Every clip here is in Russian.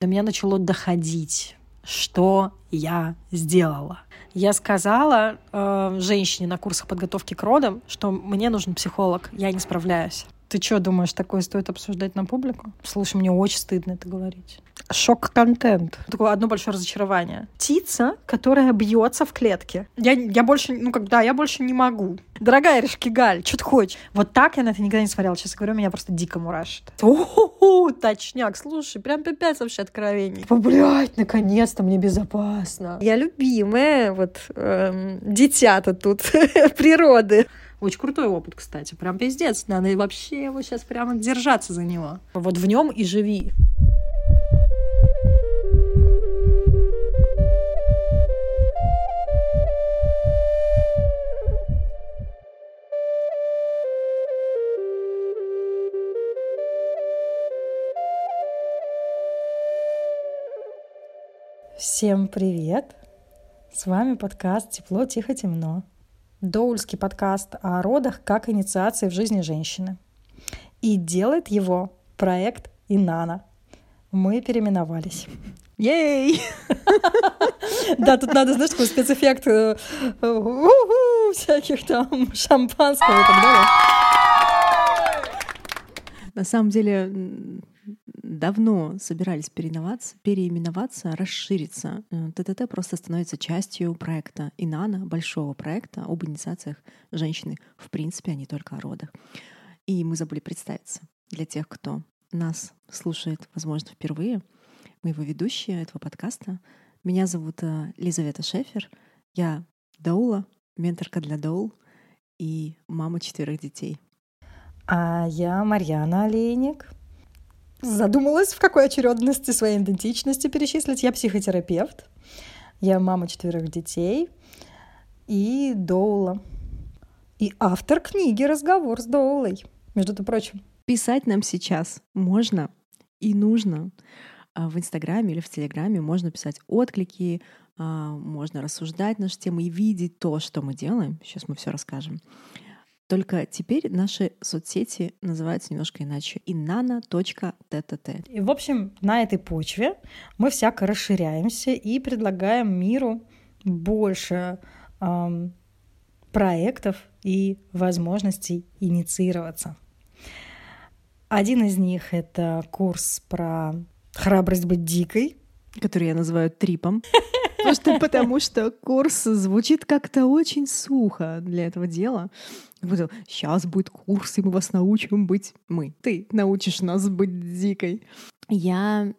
до меня начало доходить, что я сделала. Я сказала э, женщине на курсах подготовки к родам, что мне нужен психолог, я не справляюсь. Ты что думаешь, такое стоит обсуждать на публику? Слушай, мне очень стыдно это говорить. Шок-контент. Такое одно большое разочарование. Птица, которая бьется в клетке. Я, я больше, ну как, да, я больше не могу. Дорогая Решкигаль, что ты хочешь? Вот так я на это никогда не смотрела. Сейчас говорю, меня просто дико мурашит. О, точняк, слушай, прям пипец вообще откровений. Блять, наконец-то мне безопасно. Я любимая, вот, эм, дитя-то тут природы. Очень крутой опыт, кстати. Прям пиздец. Надо вообще его сейчас прямо держаться за него. Вот в нем и живи. Всем привет! С вами подкаст «Тепло, тихо, темно». Доульский подкаст о родах как инициации в жизни женщины. И делает его проект Инана. Мы переименовались. Ей! Да, тут надо, знаешь, такой спецэффект э, всяких там шампанского и так далее. На самом деле, давно собирались переименоваться, переименоваться, расшириться. Э, ТТТ просто становится частью проекта Инана, большого проекта об инициациях женщины, в принципе, а не только о родах. И мы забыли представиться для тех, кто нас слушает, возможно, впервые. Мы его ведущие этого подкаста. Меня зовут э, Лизавета Шефер. Я Даула, менторка для Даул и мама четверых детей. А я Марьяна Олейник, задумалась, в какой очередности своей идентичности перечислить. Я психотерапевт, я мама четверых детей и доула. И автор книги «Разговор с доулой», между прочим. Писать нам сейчас можно и нужно а, в Инстаграме или в Телеграме. Можно писать отклики, а, можно рассуждать наши темы и видеть то, что мы делаем. Сейчас мы все расскажем. Только теперь наши соцсети называются немножко иначе. inana.ttt. И, в общем, на этой почве мы всяко расширяемся и предлагаем миру больше эм, проектов и возможностей инициироваться. Один из них — это курс про храбрость быть дикой. Который я называю трипом. Просто потому что курс звучит как-то очень сухо для этого дела. Сейчас будет курс, и мы вас научим быть мы. Ты научишь нас быть дикой. Я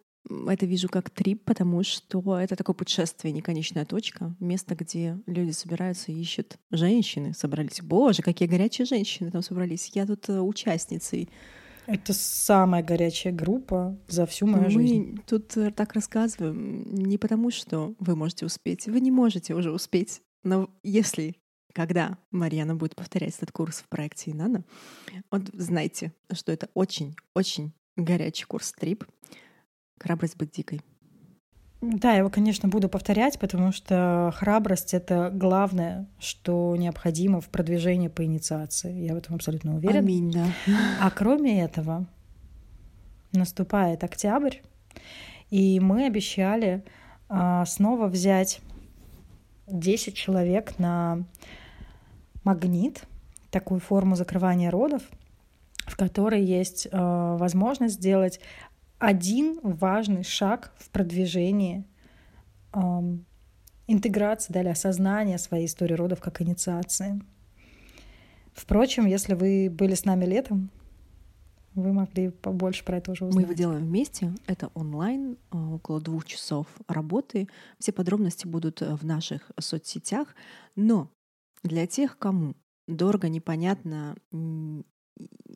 это вижу как трип, потому что это такое путешествие, неконечная точка, место, где люди собираются и ищут. Женщины собрались. Боже, какие горячие женщины там собрались. Я тут э, участницей. Это самая горячая группа за всю мою Мы жизнь. Мы тут э, так рассказываем не потому, что вы можете успеть. Вы не можете уже успеть. Но если когда Марьяна будет повторять этот курс в проекте Инана, вот знайте, что это очень-очень горячий курс трип «Храбрость быть дикой». Да, я его, конечно, буду повторять, потому что храбрость — это главное, что необходимо в продвижении по инициации. Я в этом абсолютно уверена. Аминь, да. А кроме этого, наступает октябрь, и мы обещали а, снова взять 10 человек на магнит, такую форму закрывания родов, в которой есть э, возможность сделать один важный шаг в продвижении э, интеграции, да, или осознания своей истории родов как инициации. Впрочем, если вы были с нами летом, вы могли побольше про это уже узнать. Мы его делаем вместе. Это онлайн, э, около двух часов работы. Все подробности будут э, в наших соцсетях. Но для тех, кому дорого, непонятно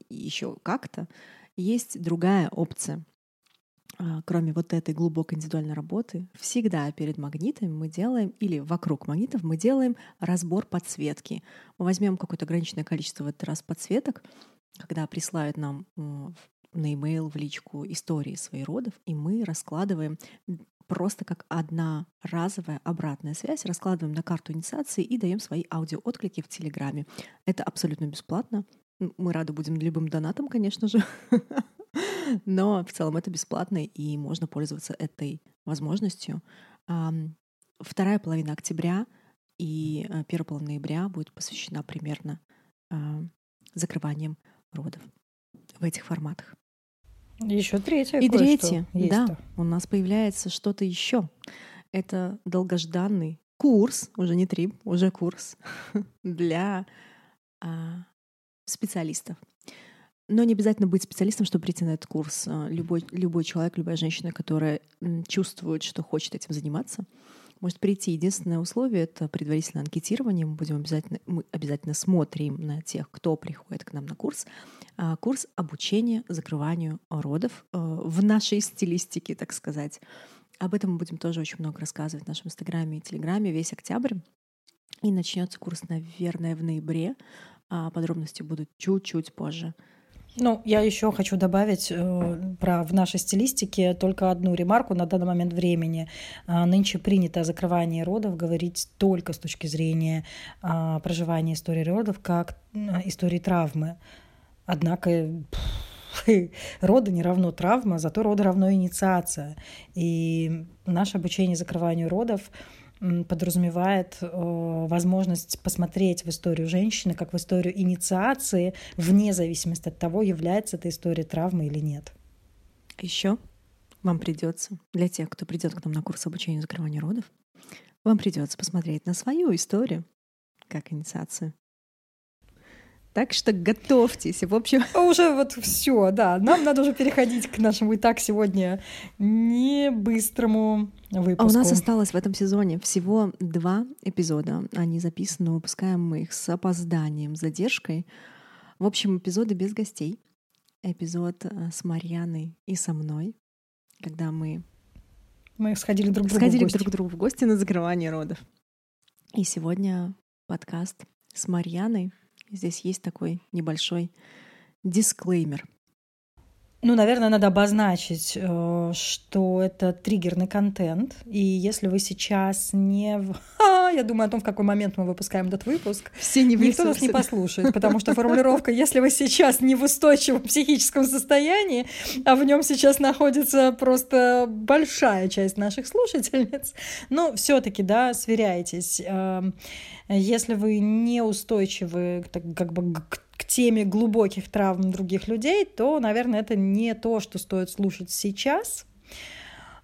еще как-то, есть другая опция. А, кроме вот этой глубокой индивидуальной работы, всегда перед магнитами мы делаем, или вокруг магнитов мы делаем разбор подсветки. Мы возьмем какое-то ограниченное количество в этот раз подсветок, когда присылают нам на e-mail, в личку истории своих родов, и мы раскладываем просто как одна разовая обратная связь, раскладываем на карту инициации и даем свои аудиоотклики в Телеграме. Это абсолютно бесплатно. Мы рады будем любым донатам, конечно же. Но в целом это бесплатно, и можно пользоваться этой возможностью. Вторая половина октября и э, первая половина ноября будет посвящена примерно закрыванием родов в этих форматах. Еще третье. И третье, да, у нас появляется что-то еще. Это долгожданный курс, уже не трип, уже курс для а, специалистов. Но не обязательно быть специалистом, чтобы прийти на этот курс. А, любой, любой человек, любая женщина, которая чувствует, что хочет этим заниматься, может прийти. Единственное условие — это предварительное анкетирование. Мы будем обязательно, мы обязательно смотрим на тех, кто приходит к нам на курс. А, курс обучения закрыванию родов э, в нашей стилистике, так сказать. Об этом мы будем тоже очень много рассказывать в нашем инстаграме и телеграме весь октябрь. И начнется курс, наверное, в ноябре. А подробности будут чуть-чуть позже. Ну, я еще хочу добавить э, про в нашей стилистике только одну ремарку на данный момент времени. Э, нынче принято о закрывании родов говорить только с точки зрения э, проживания истории родов как истории травмы. Однако роды не равно травма, зато роды равно инициация. И наше обучение закрыванию родов подразумевает э, возможность посмотреть в историю женщины как в историю инициации, вне зависимости от того, является эта история травмы или нет. Еще вам придется, для тех, кто придет к нам на курс обучения закрыванию родов, вам придется посмотреть на свою историю как инициацию. Так что готовьтесь. В общем... А уже вот все, да. Нам надо уже переходить к нашему и так сегодня не быстрому выпуску. А у нас осталось в этом сезоне всего два эпизода. Они записаны, выпускаем мы их с опозданием, с задержкой. В общем, эпизоды без гостей. Эпизод э, с Марьяной и со мной, когда мы... Мы сходили друг к другу Сходили друг к другу в гости на закрывание родов. И сегодня подкаст с Марьяной — Здесь есть такой небольшой дисклеймер. Ну, наверное, надо обозначить, э, что это триггерный контент. И если вы сейчас не... В... Ха, я думаю о том, в какой момент мы выпускаем этот выпуск. Все не Никто нас не послушает, потому что формулировка «если вы сейчас не в устойчивом психическом состоянии», а в нем сейчас находится просто большая часть наших слушательниц, ну, все таки да, сверяйтесь. Эм, если вы неустойчивы как бы к к теме глубоких травм других людей, то, наверное, это не то, что стоит слушать сейчас.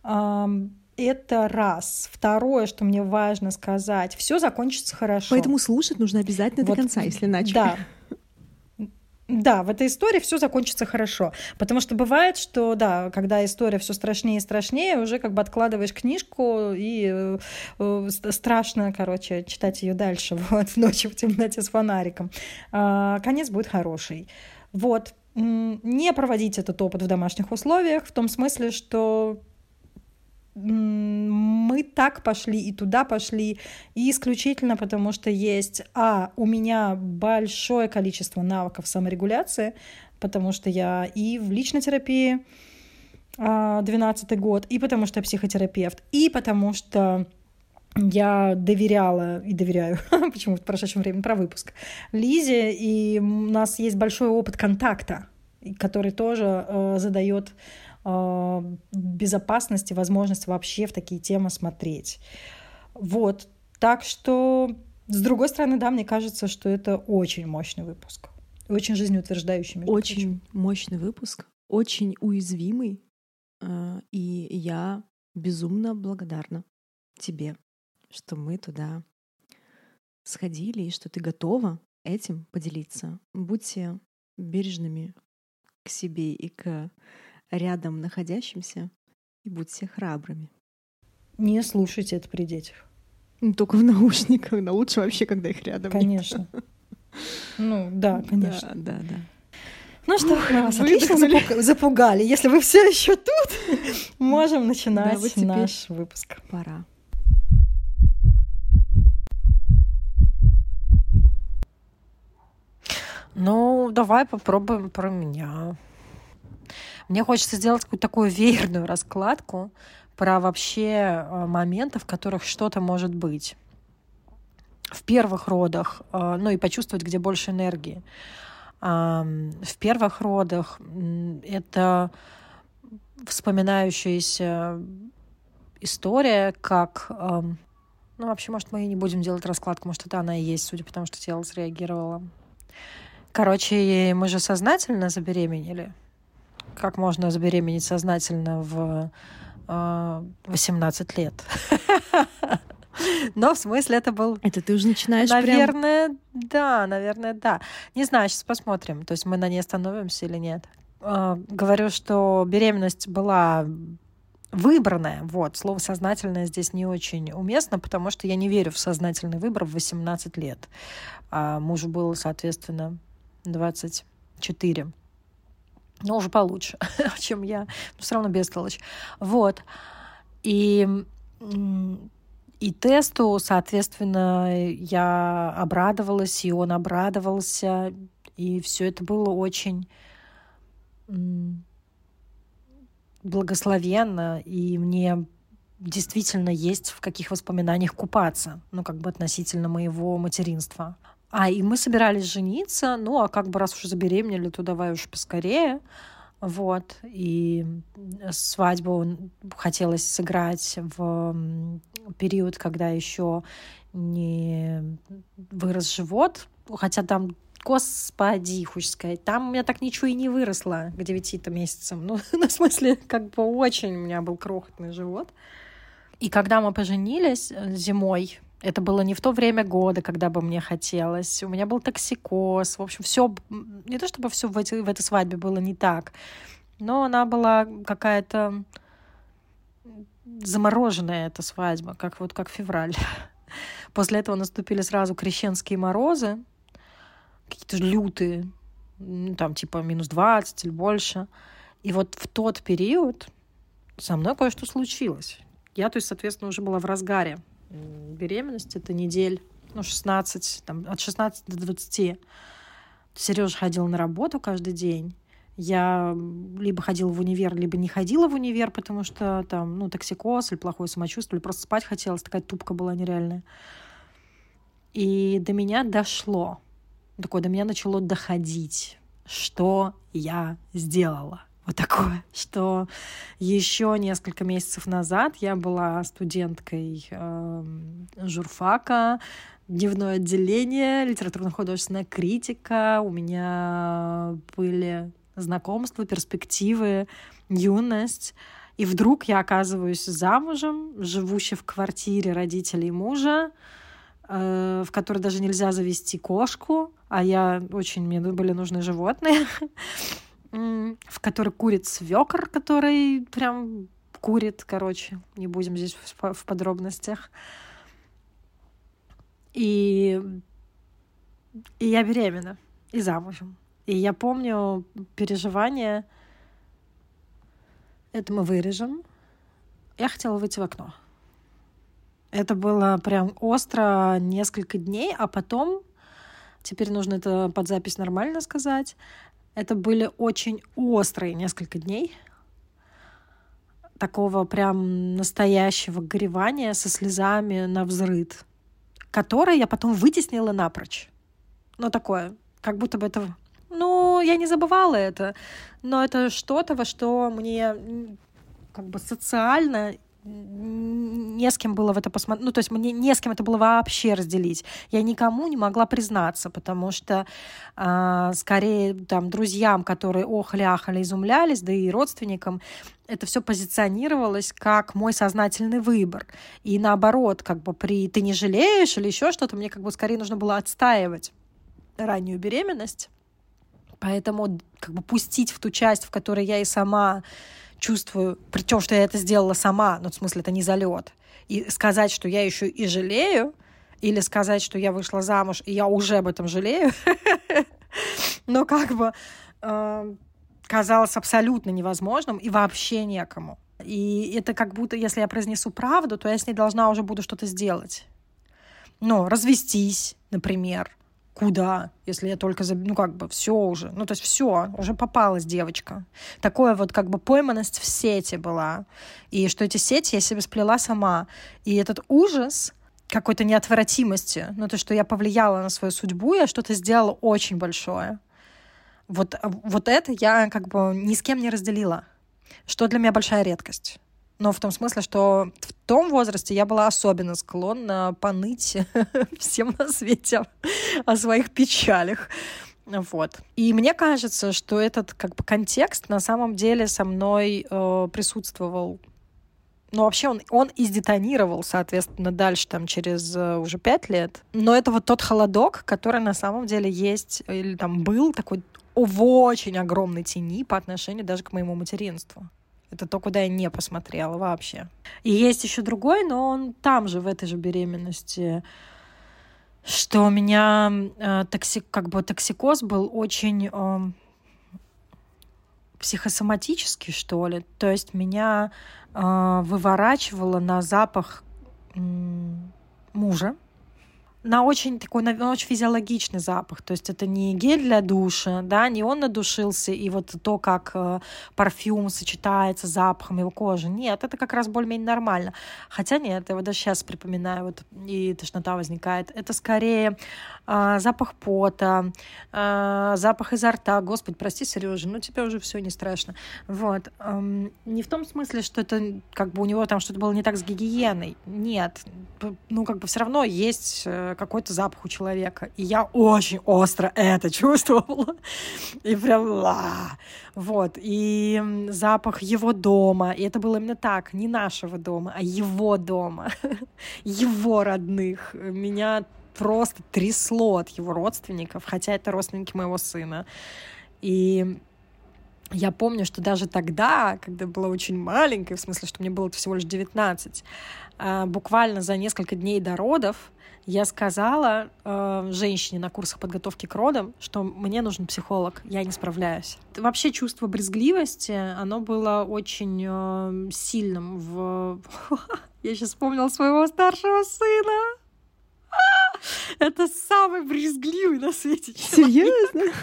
Это раз. Второе, что мне важно сказать, все закончится хорошо. Поэтому слушать нужно обязательно вот, до конца, если иначе. Да, да, в этой истории все закончится хорошо. Потому что бывает, что да, когда история все страшнее и страшнее, уже как бы откладываешь книжку и э, э страшно, короче, читать ее дальше, вот, ночью в темноте с фонариком. А, конец будет хороший. Вот. Не проводить этот опыт в домашних условиях, в том смысле, что мы так пошли и туда пошли, и исключительно потому, что есть, а, у меня большое количество навыков саморегуляции, потому что я и в личной терапии 12 а, год, и потому что я психотерапевт, и потому что я доверяла и доверяю, почему в прошедшем времени, про выпуск, Лизе, и у нас есть большой опыт контакта, который тоже э, задает а, безопасности, возможность вообще в такие темы смотреть. Вот. Так что, с другой стороны, да, мне кажется, что это очень мощный выпуск. Очень жизнеутверждающий. Очень прочим. мощный выпуск, очень уязвимый. А, и я безумно благодарна тебе, что мы туда сходили и что ты готова этим поделиться. Будьте бережными к себе и к рядом находящимся и будьте храбрыми. Не слушайте это при детях. Ну, только в наушниках, но лучше вообще, когда их рядом Конечно. Нет. Ну, да, конечно. Да, да, да. Ну что, мы вас отлично запугали. Если вы все еще тут, можем начинать да, наш выпуск. Пора. Ну, давай попробуем про меня. Мне хочется сделать какую-то такую веерную раскладку про вообще э, моменты, в которых что-то может быть. В первых родах, э, ну и почувствовать, где больше энергии. в первых родах. Это вспоминающаяся история, как... Ну, вообще, может, мы и не будем делать раскладку, может, это она и есть, судя по тому, что тело среагировало. Короче, мы же сознательно забеременели. Как можно забеременеть сознательно в 18 лет? Но в смысле это был... Это ты уже начинаешь Наверное, прям... да, наверное, да. Не знаю, сейчас посмотрим. То есть мы на ней остановимся или нет. Э, говорю, что беременность была выбранная, вот, слово «сознательное» здесь не очень уместно, потому что я не верю в сознательный выбор в 18 лет. А мужу было, соответственно, 24. Но уже получше, чем я. Но все равно бестолочь. Вот. И и тесту, соответственно, я обрадовалась, и он обрадовался, и все это было очень благословенно, и мне действительно есть в каких воспоминаниях купаться, ну, как бы относительно моего материнства. А, и мы собирались жениться, ну, а как бы раз уже забеременели, то давай уж поскорее. Вот. И свадьбу хотелось сыграть в период, когда еще не вырос живот. Хотя там Господи, хочешь сказать, там у меня так ничего и не выросло к девяти-то месяцам. Ну, на смысле, как бы очень у меня был крохотный живот. И когда мы поженились э, зимой, это было не в то время года, когда бы мне хотелось. У меня был токсикоз. В общем, все не то чтобы все в, в этой свадьбе было не так, но она была какая-то замороженная эта свадьба, как вот как февраль. После этого наступили сразу крещенские морозы, какие-то лютые, там типа минус 20 или больше. И вот в тот период со мной кое-что случилось. Я, то есть, соответственно, уже была в разгаре беременность, это недель, ну, 16, там, от 16 до 20. Сережа ходил на работу каждый день. Я либо ходила в универ, либо не ходила в универ, потому что там, ну, токсикоз или плохое самочувствие, или просто спать хотелось, такая тупка была нереальная. И до меня дошло, такое до меня начало доходить, что я сделала вот такое, что еще несколько месяцев назад я была студенткой э, журфака, дневное отделение, литературно-художественная критика, у меня были знакомства, перспективы, юность. И вдруг я оказываюсь замужем, живущей в квартире родителей мужа, э, в которой даже нельзя завести кошку, а я очень, мне были нужны животные. в которой курит свекр, который прям курит, короче, не будем здесь в подробностях. И, и я беременна, и замужем. И я помню переживания. Это мы вырежем. Я хотела выйти в окно. Это было прям остро несколько дней, а потом, теперь нужно это под запись нормально сказать, это были очень острые несколько дней такого прям настоящего горевания со слезами на взрыд, которое я потом вытеснила напрочь. Ну, такое, как будто бы это... Ну, я не забывала это, но это что-то, во что мне как бы социально не с кем было в это посмотреть, ну, то есть мне не с кем это было вообще разделить. Я никому не могла признаться, потому что э, скорее там друзьям, которые охали, ахали, изумлялись, да и родственникам, это все позиционировалось как мой сознательный выбор. И наоборот, как бы при «ты не жалеешь» или еще что-то, мне как бы скорее нужно было отстаивать раннюю беременность. Поэтому как бы пустить в ту часть, в которой я и сама чувствую, при том, что я это сделала сама, ну, в смысле, это не залет, и сказать, что я еще и жалею, или сказать, что я вышла замуж, и я уже об этом жалею, но как бы э, казалось абсолютно невозможным и вообще некому. И это как будто, если я произнесу правду, то я с ней должна уже буду что-то сделать. Ну, развестись, например, Куда? Если я только, за... ну как бы, все уже. Ну то есть все, уже попалась девочка. Такое вот как бы пойманность в сети была. И что эти сети я себе сплела сама. И этот ужас какой-то неотвратимости, ну то, что я повлияла на свою судьбу, я что-то сделала очень большое. Вот, вот это я как бы ни с кем не разделила, что для меня большая редкость. Но в том смысле, что в том возрасте я была особенно склонна поныть всем на свете о своих печалях. Вот. И мне кажется, что этот как бы контекст на самом деле со мной э, присутствовал. Ну, вообще он, он издетонировал, соответственно, дальше, там, через э, уже пять лет. Но это вот тот холодок, который на самом деле есть, или там был такой в очень огромной тени по отношению даже к моему материнству. Это то, куда я не посмотрела вообще. И есть еще другой, но он там же, в этой же беременности что у меня э, токсик, как бы токсикоз был очень э, психосоматический, что ли. То есть меня э, выворачивало на запах э, мужа, на очень такой, на очень физиологичный запах. То есть это не гель для душа, да, не он надушился, и вот то, как э, парфюм сочетается с запахом его кожи. Нет, это как раз более-менее нормально. Хотя нет, я вот даже сейчас припоминаю, вот и тошнота возникает. Это скорее э, запах пота, э, запах изо рта. Господи, прости, Сережа, ну тебе уже все не страшно. Вот. Эм, не в том смысле, что это как бы у него там что-то было не так с гигиеной. Нет. Ну, как бы все равно есть э, какой-то запах у человека. И я очень остро это чувствовала. И прям... Ла! Вот. И запах его дома. И это было именно так. Не нашего дома, а его дома. Его родных. Меня просто трясло от его родственников, хотя это родственники моего сына. И я помню, что даже тогда, когда была очень маленькая, в смысле, что мне было всего лишь 19, а, буквально за несколько дней до родов я сказала э, женщине на курсах подготовки к родам, что мне нужен психолог, я не справляюсь. Вообще чувство брезгливости, оно было очень э, сильным в... Я сейчас вспомнила своего старшего сына. Это самый брезгливый на свете человек. Серьезно?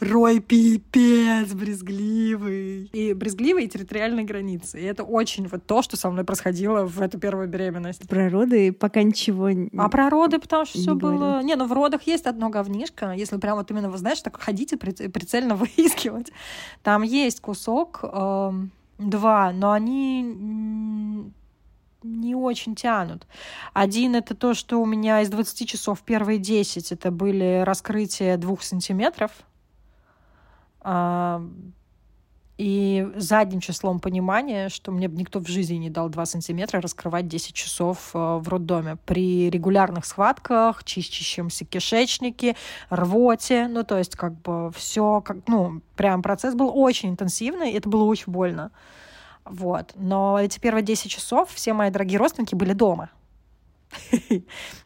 Рой пипец, брезгливый. И брезгливый и территориальные границы. И это очень вот то, что со мной происходило в эту первую беременность. Про роды пока ничего А про роды, потому что все было... Говорят. Не, ну в родах есть одно говнишко. Если прям вот именно, вы знаете, так ходите прицельно выискивать. Там есть кусок, э, два, но они не очень тянут. Один — это то, что у меня из 20 часов первые 10 это были раскрытия двух сантиметров. А, и задним числом понимания, что мне бы никто в жизни не дал 2 сантиметра раскрывать 10 часов э, в роддоме. При регулярных схватках, чистящемся кишечнике, рвоте. Ну, то есть как бы все, как, ну, прям процесс был очень интенсивный, и это было очень больно. Вот. Но эти первые 10 часов все мои дорогие родственники были дома.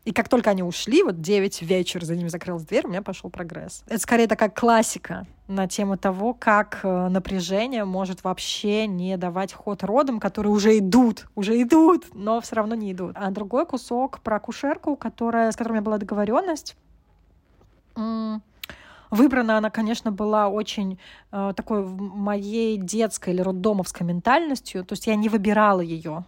И как только они ушли, вот 9 вечера за ними закрылась дверь, у меня пошел прогресс. Это скорее такая классика на тему того, как э, напряжение может вообще не давать ход родам, которые уже идут, уже идут, но все равно не идут. А другой кусок про кушерку, которая, с которой у меня была договоренность, Выбрана она, конечно, была очень э, такой моей детской или роддомовской ментальностью. То есть я не выбирала ее.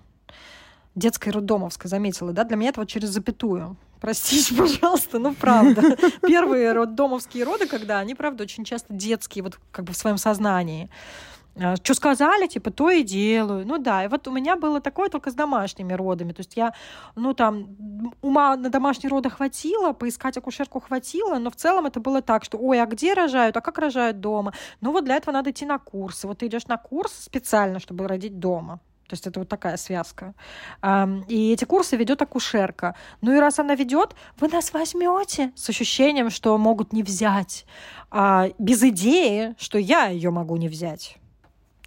Детской роддомовской, заметила, да? Для меня это вот через запятую. Простите, пожалуйста, ну правда. Первые роддомовские роды, когда они, правда, очень часто детские, вот как бы в своем сознании. А, что сказали, типа, то и делаю. Ну да, и вот у меня было такое только с домашними родами. То есть я, ну там, ума на домашние роды хватило, поискать акушерку хватило, но в целом это было так, что, ой, а где рожают, а как рожают дома? Ну вот для этого надо идти на курсы. Вот ты идешь на курс специально, чтобы родить дома. То есть это вот такая связка. И эти курсы ведет акушерка. Ну и раз она ведет, вы нас возьмете с ощущением, что могут не взять, а без идеи, что я ее могу не взять.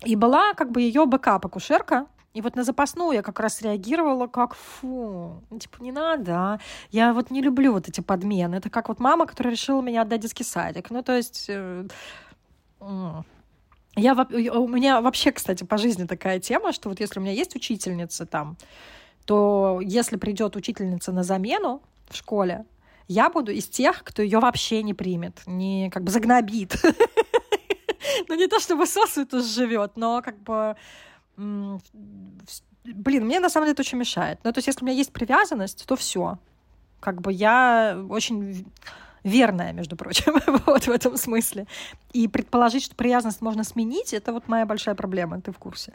И была как бы ее бэкап-акушерка, и вот на запасную я как раз реагировала как фу, типа не надо, а. я вот не люблю вот эти подмены. Это как вот мама, которая решила меня отдать детский садик. Ну то есть э, я, у меня вообще, кстати, по жизни такая тема, что вот если у меня есть учительница там, то если придет учительница на замену в школе, я буду из тех, кто ее вообще не примет, не как бы загнобит. Ну, не то чтобы сосуд живет, но как бы блин, мне на самом деле это очень мешает. Ну, то есть, если у меня есть привязанность, то все. Как бы я очень верная, между прочим, вот в этом смысле. И предположить, что привязанность можно сменить, это вот моя большая проблема, ты в курсе.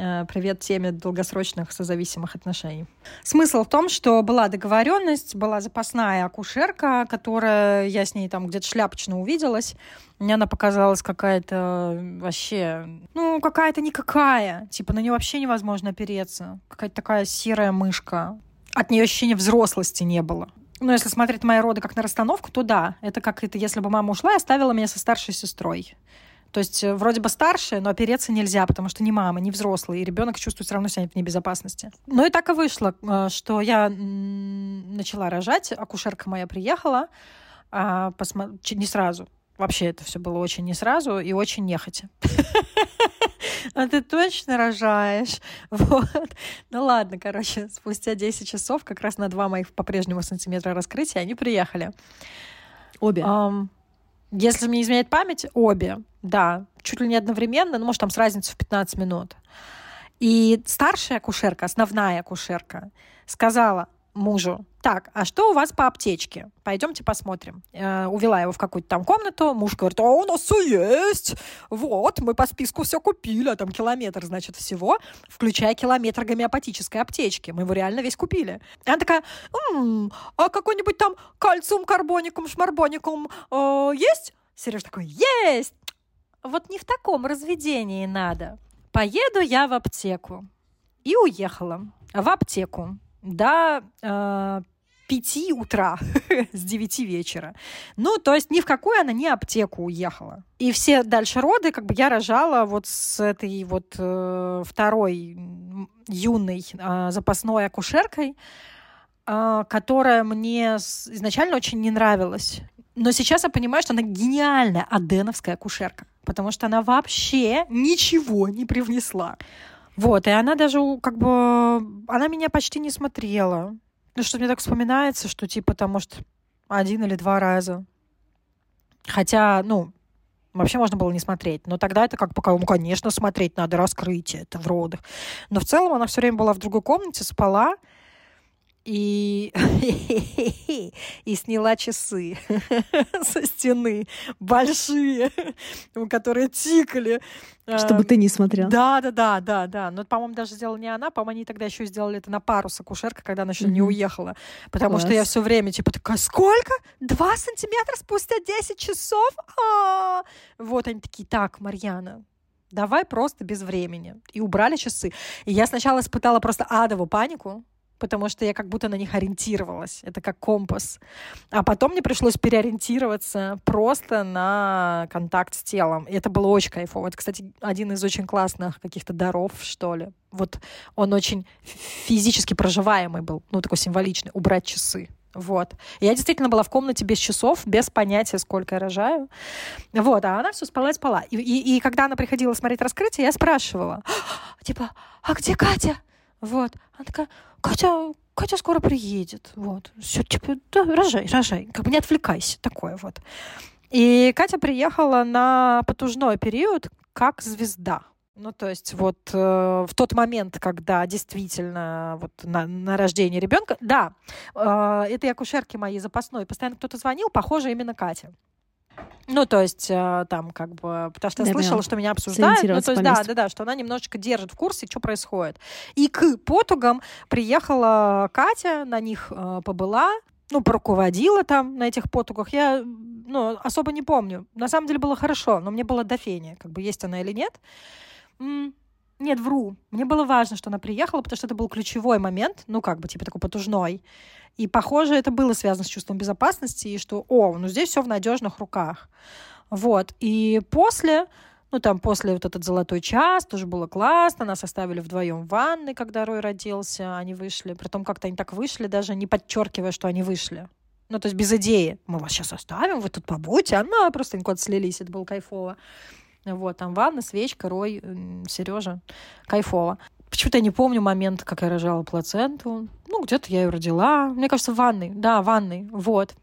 Э, привет теме долгосрочных созависимых отношений. Смысл в том, что была договоренность, была запасная акушерка, которая, я с ней там где-то шляпочно увиделась, мне она показалась какая-то вообще, ну, какая-то никакая. Типа на нее вообще невозможно опереться. Какая-то такая серая мышка. От нее ощущения взрослости не было. Ну, если смотреть мои роды как на расстановку, то да. Это как это, если бы мама ушла и оставила меня со старшей сестрой. То есть э, вроде бы старшая, но опереться нельзя, потому что не мама, не взрослый, и ребенок чувствует все равно себя в небезопасности. Ну и так и вышло, э, что я начала рожать, акушерка моя приехала, а, не сразу. Вообще это все было очень не сразу и очень нехотя. А ты точно рожаешь? Вот. Ну ладно, короче, спустя 10 часов, как раз на два моих по-прежнему сантиметра раскрытия, они приехали. Обе? Um, если мне изменяет память, обе, да. Чуть ли не одновременно, ну, может, там с разницей в 15 минут. И старшая акушерка, основная акушерка, сказала, мужу, так, а что у вас по аптечке? Пойдемте посмотрим. Э, увела его в какую-то там комнату, муж говорит, а у нас все есть. Вот, мы по списку все купили, а там километр, значит, всего, включая километр гомеопатической аптечки. Мы его реально весь купили. И она такая, м-м, а какой-нибудь там кальциум, карбоникум, шмарбоникум э, есть? Сереж такой, есть! Вот не в таком разведении надо. Поеду я в аптеку. И уехала в аптеку до э, 5 утра с 9 вечера. Ну, то есть ни в какую она не аптеку уехала. И все дальше роды, как бы я рожала вот с этой вот э, второй юной э, запасной акушеркой, э, которая мне изначально очень не нравилась. Но сейчас я понимаю, что она гениальная аденовская акушерка, потому что она вообще ничего не привнесла. Вот, и она даже как бы... Она меня почти не смотрела. Ну, что мне так вспоминается, что типа там, может, один или два раза. Хотя, ну, вообще можно было не смотреть. Но тогда это как бы, ну, конечно, смотреть надо, раскрытие, это в родах. Но в целом она все время была в другой комнате, спала, и, и сняла часы со стены, большие, которые тикали. Чтобы ты не смотрел. Да, да, да, да, да. Но, по-моему, даже сделала не она, по-моему, они тогда еще сделали это на пару с акушеркой, когда она еще mm-hmm. не уехала. Потому Класс. что я все время, типа, такая, сколько? Два сантиметра спустя 10 часов? А-а-а! Вот они такие, так, Марьяна, давай просто без времени. И убрали часы. И я сначала испытала просто адовую панику, потому что я как будто на них ориентировалась. Это как компас. А потом мне пришлось переориентироваться просто на контакт с телом. И это было очень кайфово. Это, кстати, один из очень классных каких-то даров, что ли. Вот он очень физически проживаемый был, ну, такой символичный, убрать часы. Вот. Я действительно была в комнате без часов, без понятия, сколько я рожаю. Вот, а она все спала и спала. И, и, и когда она приходила смотреть раскрытие, я спрашивала, типа, а где Катя? Вот. Она такая, Катя, Катя скоро приедет. Вот. Все, типа, да, рожай, рожай. Как бы не отвлекайся. Такое вот. И Катя приехала на потужной период как звезда. Ну, то есть вот э, в тот момент, когда действительно вот на, на рождение ребенка, да, э, этой акушерки моей запасной постоянно кто-то звонил, похоже, именно Катя. Ну, то есть, э, там, как бы, потому что я да, слышала, да. что меня обсуждают. Ну, то есть, да, да, да, что она немножечко держит в курсе, что происходит. И к потугам приехала Катя, на них э, побыла, ну, поруководила там на этих потугах. Я, ну, особо не помню. На самом деле было хорошо, но мне было до фени, как бы есть она или нет. Нет, вру. Мне было важно, что она приехала, потому что это был ключевой момент, ну, как бы, типа, такой потужной. И, похоже, это было связано с чувством безопасности, и что, о, ну, здесь все в надежных руках. Вот. И после, ну, там, после вот этот золотой час, тоже было классно, нас оставили вдвоем в ванной, когда Рой родился, они вышли. Притом как-то они так вышли, даже не подчеркивая, что они вышли. Ну, то есть без идеи. Мы вас сейчас оставим, вы тут побудьте. А ну, просто они куда-то слились, это было кайфово. Вот, там ванна, свечка, Рой, Сережа. Кайфово. Почему-то я не помню момент, как я рожала плаценту. Ну, где-то я ее родила. Мне кажется, в ванной. Да, в ванной. Вот.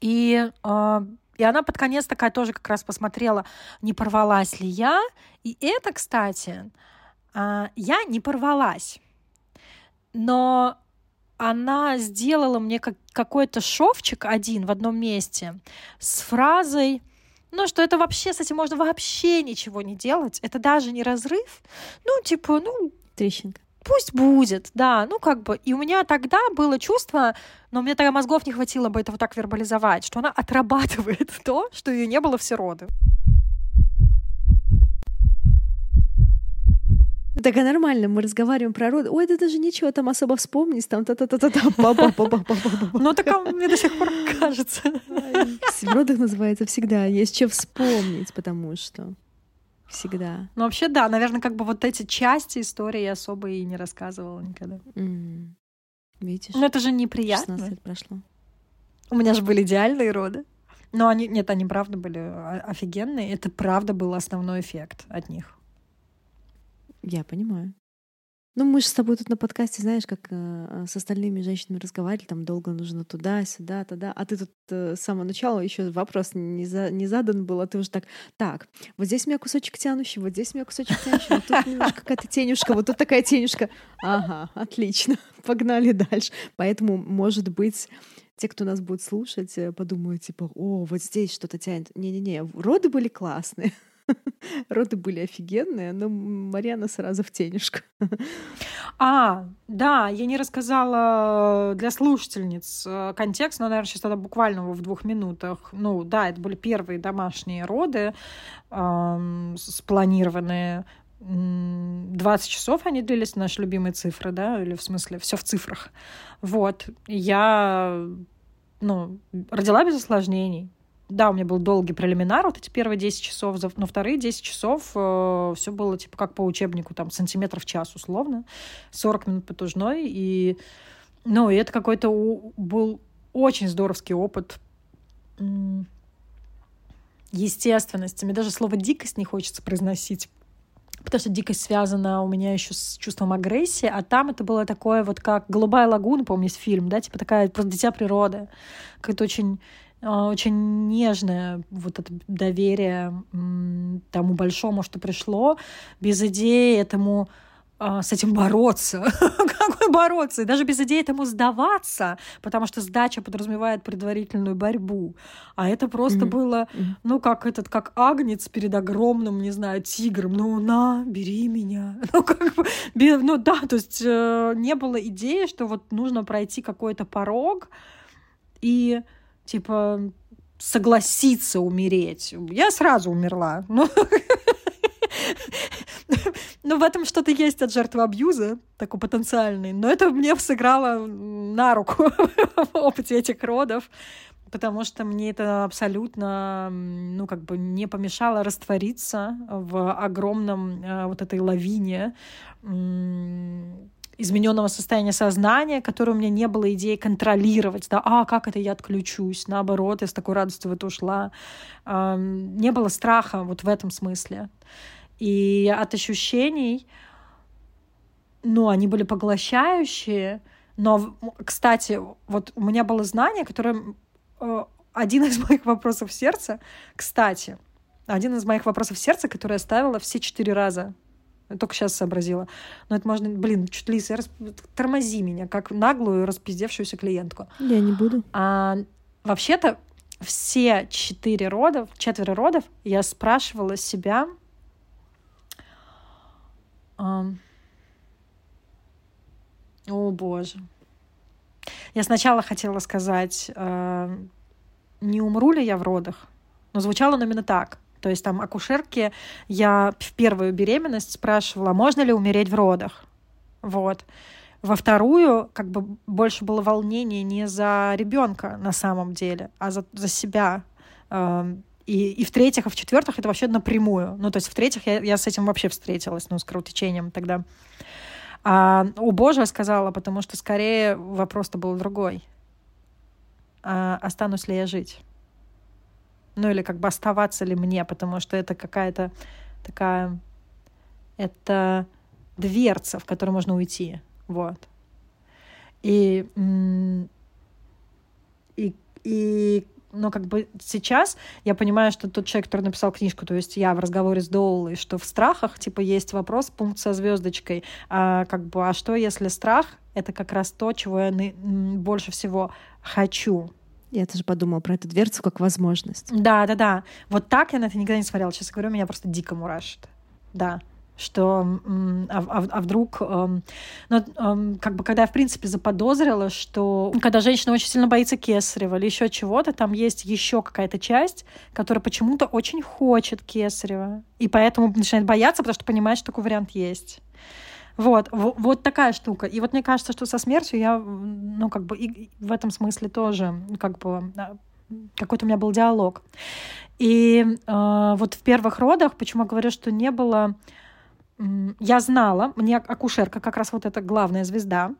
И, э, и она под конец такая тоже как раз посмотрела, не порвалась ли я. И это, кстати, э, я не порвалась. Но она сделала мне как какой-то шовчик один в одном месте с фразой ну, что это вообще, с этим можно вообще ничего не делать. Это даже не разрыв. Ну, типа, ну... Трещинка. Пусть будет, да, ну как бы. И у меня тогда было чувство, но мне тогда мозгов не хватило бы это вот так вербализовать, что она отрабатывает то, что ее не было все роды. Так а нормально, мы разговариваем про роды. Ой, да даже ничего там особо вспомнить, там та та та та та па па па па па Ну так мне до сих пор кажется. В родах называется всегда есть что вспомнить, потому что всегда. Ну вообще да, наверное, как бы вот эти части истории я особо и не рассказывала никогда. Видишь? Ну это же неприятно. 16 лет прошло. У меня же были идеальные роды. Но они, нет, они правда были офигенные. Это правда был основной эффект от них. Я понимаю. Ну, мы же с тобой тут на подкасте, знаешь, как э, с остальными женщинами разговаривали, там долго нужно туда, сюда, туда. А ты тут э, с самого начала еще вопрос не, за, не задан был, а ты уже так, так, вот здесь у меня кусочек тянущий, вот здесь у меня кусочек тянущий, вот тут немножко какая-то тенюшка, вот тут такая тенюшка. Ага, отлично, погнали дальше. Поэтому, может быть, те, кто нас будет слушать, э, подумают, типа, о, вот здесь что-то тянет. Не-не-не, роды были классные. Роды были офигенные, но Марьяна сразу в тенюшку. А, да, я не рассказала для слушательниц э, контекст, но, наверное, сейчас тогда буквально в двух минутах. Ну, да, это были первые домашние роды, эм, спланированные 20 часов они длились, наши любимые цифры, да, или в смысле все в цифрах. Вот. Я ну, родила без осложнений да, у меня был долгий прелиминар, вот эти первые 10 часов, но вторые 10 часов э, все было типа как по учебнику, там, сантиметров в час условно, 40 минут потужной, и, ну, и это какой-то был очень здоровский опыт естественности. Мне даже слово «дикость» не хочется произносить, потому что дикость связана у меня еще с чувством агрессии, а там это было такое вот как «Голубая лагуна», помню, есть фильм, да, типа такая просто дитя природы, какая-то очень очень нежное вот это доверие тому большому, что пришло, без идеи этому а, с этим бороться. Какой бороться? И даже без идеи этому сдаваться, потому что сдача подразумевает предварительную борьбу. А это просто mm-hmm. было, ну, как этот, как агнец перед огромным, не знаю, тигром. Ну, на, бери меня. Ну, как бы, ну, да, то есть э, не было идеи, что вот нужно пройти какой-то порог, и типа, согласиться умереть. Я сразу умерла. Ну, ну, в этом что-то есть от жертвы абьюза, такой потенциальный. Но это мне сыграло на руку в опыте этих родов, потому что мне это абсолютно, ну, как бы не помешало раствориться в огромном э, вот этой лавине измененного состояния сознания, которое у меня не было идеи контролировать, да, а как это я отключусь, наоборот, я с такой радостью в это ушла. Не было страха вот в этом смысле. И от ощущений, ну, они были поглощающие, но, кстати, вот у меня было знание, которое э, один из моих вопросов сердца, кстати, один из моих вопросов сердца, который я ставила все четыре раза только сейчас сообразила. Но это можно, блин, чуть ли расп... тормози меня, как наглую распиздевшуюся клиентку. Я не буду. А, вообще-то все четыре родов, четверо родов, я спрашивала себя, а... о боже. Я сначала хотела сказать, э, не умру ли я в родах, но звучало оно именно так. То есть там акушерки я в первую беременность спрашивала, можно ли умереть в родах. Вот. Во вторую, как бы больше было волнение не за ребенка на самом деле, а за, за себя. Эм, и, и в-третьих, и в-четвертых, это вообще напрямую. Ну, то есть в-третьих, я, я с этим вообще встретилась, ну, с кровотечением тогда. А у Божия сказала, потому что скорее вопрос-то был другой. А, останусь ли я жить? Ну или как бы оставаться ли мне, потому что это какая-то такая... Это дверца, в которую можно уйти. Вот. И, и, и но как бы сейчас я понимаю, что тот человек, который написал книжку, то есть я в разговоре с Доулой, что в страхах, типа, есть вопрос, пункт со звездочкой, а, как бы, а что если страх — это как раз то, чего я больше всего хочу, я тоже подумала про эту дверцу как возможность. Да, да, да. Вот так я на это никогда не смотрела. Сейчас говорю, меня просто дико мурашит. Да что а, а, а вдруг, ну, как бы, когда я, в принципе, заподозрила, что когда женщина очень сильно боится кесарева или еще чего-то, там есть еще какая-то часть, которая почему-то очень хочет кесарева, и поэтому начинает бояться, потому что понимает, что такой вариант есть. Вот, вот такая штука. И вот мне кажется, что со смертью я, ну, как бы, и в этом смысле тоже, как бы, какой-то у меня был диалог. И э, вот в первых родах, почему я говорю, что не было я знала, мне акушерка, как раз вот эта главная звезда,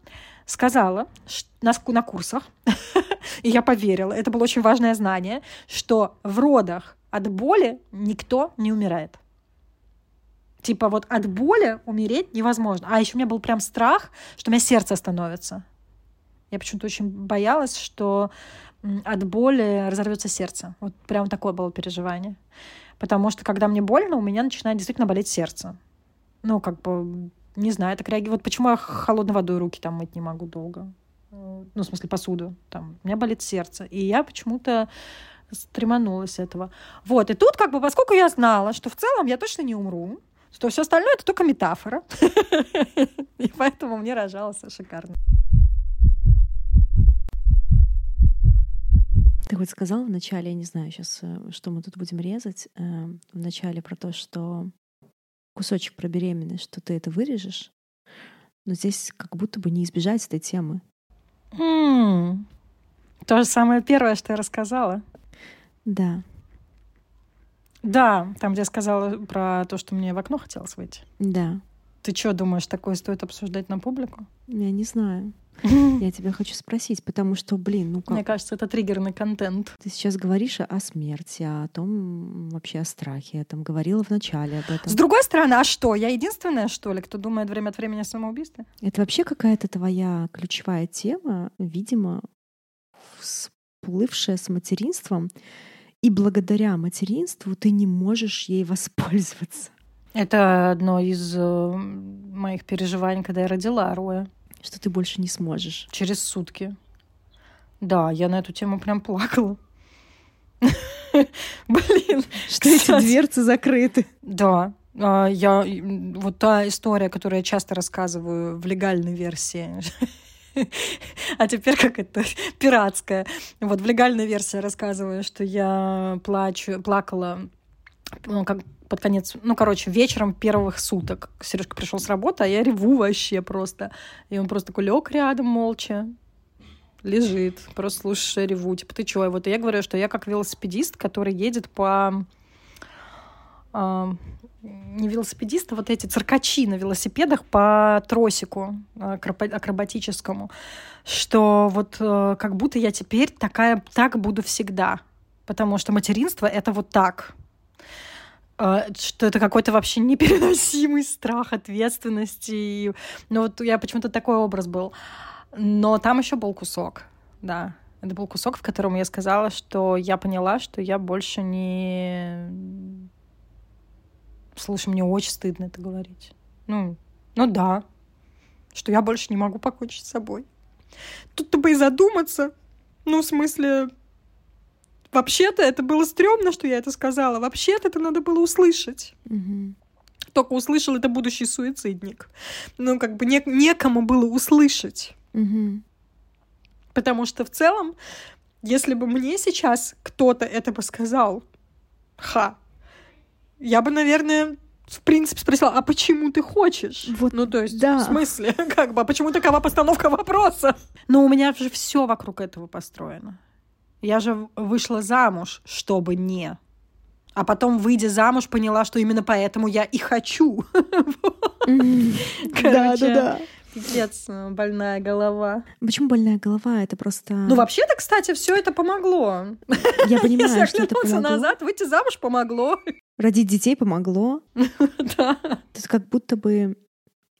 сказала на, на курсах, и я поверила, это было очень важное знание, что в родах от боли никто не умирает. Типа вот от боли умереть невозможно. А еще у меня был прям страх, что у меня сердце остановится. Я почему-то очень боялась, что от боли разорвется сердце. Вот прям такое было переживание. Потому что когда мне больно, у меня начинает действительно болеть сердце ну, как бы, не знаю, так реагирует. Вот почему я холодной водой руки там мыть не могу долго. Ну, в смысле, посуду. Там, у меня болит сердце. И я почему-то стреманулась этого. Вот, и тут как бы, поскольку я знала, что в целом я точно не умру, что все остальное это только метафора. И поэтому мне рожалось шикарно. Ты хоть сказала в начале, я не знаю сейчас, э, что мы тут будем резать, э, в начале про то, что кусочек про беременность, что ты это вырежешь, но здесь как будто бы не избежать этой темы. Mm. То же самое первое, что я рассказала. Да. Да, там, где я сказала про то, что мне в окно хотелось выйти. Да. Ты что думаешь, такое стоит обсуждать на публику? Я не знаю. Я тебя хочу спросить, потому что, блин, ну как... Мне кажется, это триггерный контент. Ты сейчас говоришь о смерти, о том вообще о страхе. Я там говорила в начале об этом. С другой стороны, а что? Я единственная, что ли, кто думает время от времени о самоубийстве? Это вообще какая-то твоя ключевая тема, видимо, всплывшая с материнством. И благодаря материнству ты не можешь ей воспользоваться. Это одно из э, моих переживаний, когда я родила Роя что ты больше не сможешь. Через сутки. Да, я на эту тему прям плакала. Блин. Что эти дверцы закрыты. Да. А, я, вот та история, которую я часто рассказываю в легальной версии, а теперь как это пиратская. Вот в легальной версии рассказываю, что я плачу, плакала, ну, как под конец, ну, короче, вечером первых суток Сережка пришел с работы, а я реву вообще просто. И он просто такой лег рядом молча, лежит, просто слушаешь, реву. Типа, ты чё? И вот я говорю, что я как велосипедист, который едет по... Э, не велосипедист, а вот эти циркачи на велосипедах по тросику акробатическому, что вот э, как будто я теперь такая, так буду всегда. Потому что материнство — это вот так — а, что это какой-то вообще непереносимый страх ответственности. Ну вот я почему-то такой образ был. Но там еще был кусок, да. Это был кусок, в котором я сказала, что я поняла, что я больше не... Слушай, мне очень стыдно это говорить. Ну, ну да, что я больше не могу покончить с собой. Тут-то бы и задуматься. Ну, в смысле, Вообще-то это было стрёмно, что я это сказала. Вообще-то это надо было услышать. Угу. Только услышал это будущий суицидник. Ну, как бы не, некому было услышать. Угу. Потому что в целом, если бы мне сейчас кто-то это бы сказал, ха, я бы, наверное, в принципе, спросила, а почему ты хочешь? Вот, ну, то есть, да. в смысле, как бы, а почему такова постановка вопроса? Но у меня же все вокруг этого построено. Я же вышла замуж, чтобы не. А потом, выйдя замуж, поняла, что именно поэтому я и хочу. Да, да, да. Пиздец, больная голова. Почему больная голова? Это просто... Ну, вообще-то, кстати, все это помогло. Я понимаю, что это помогло. назад, выйти замуж помогло. Родить детей помогло. Да. То есть как будто бы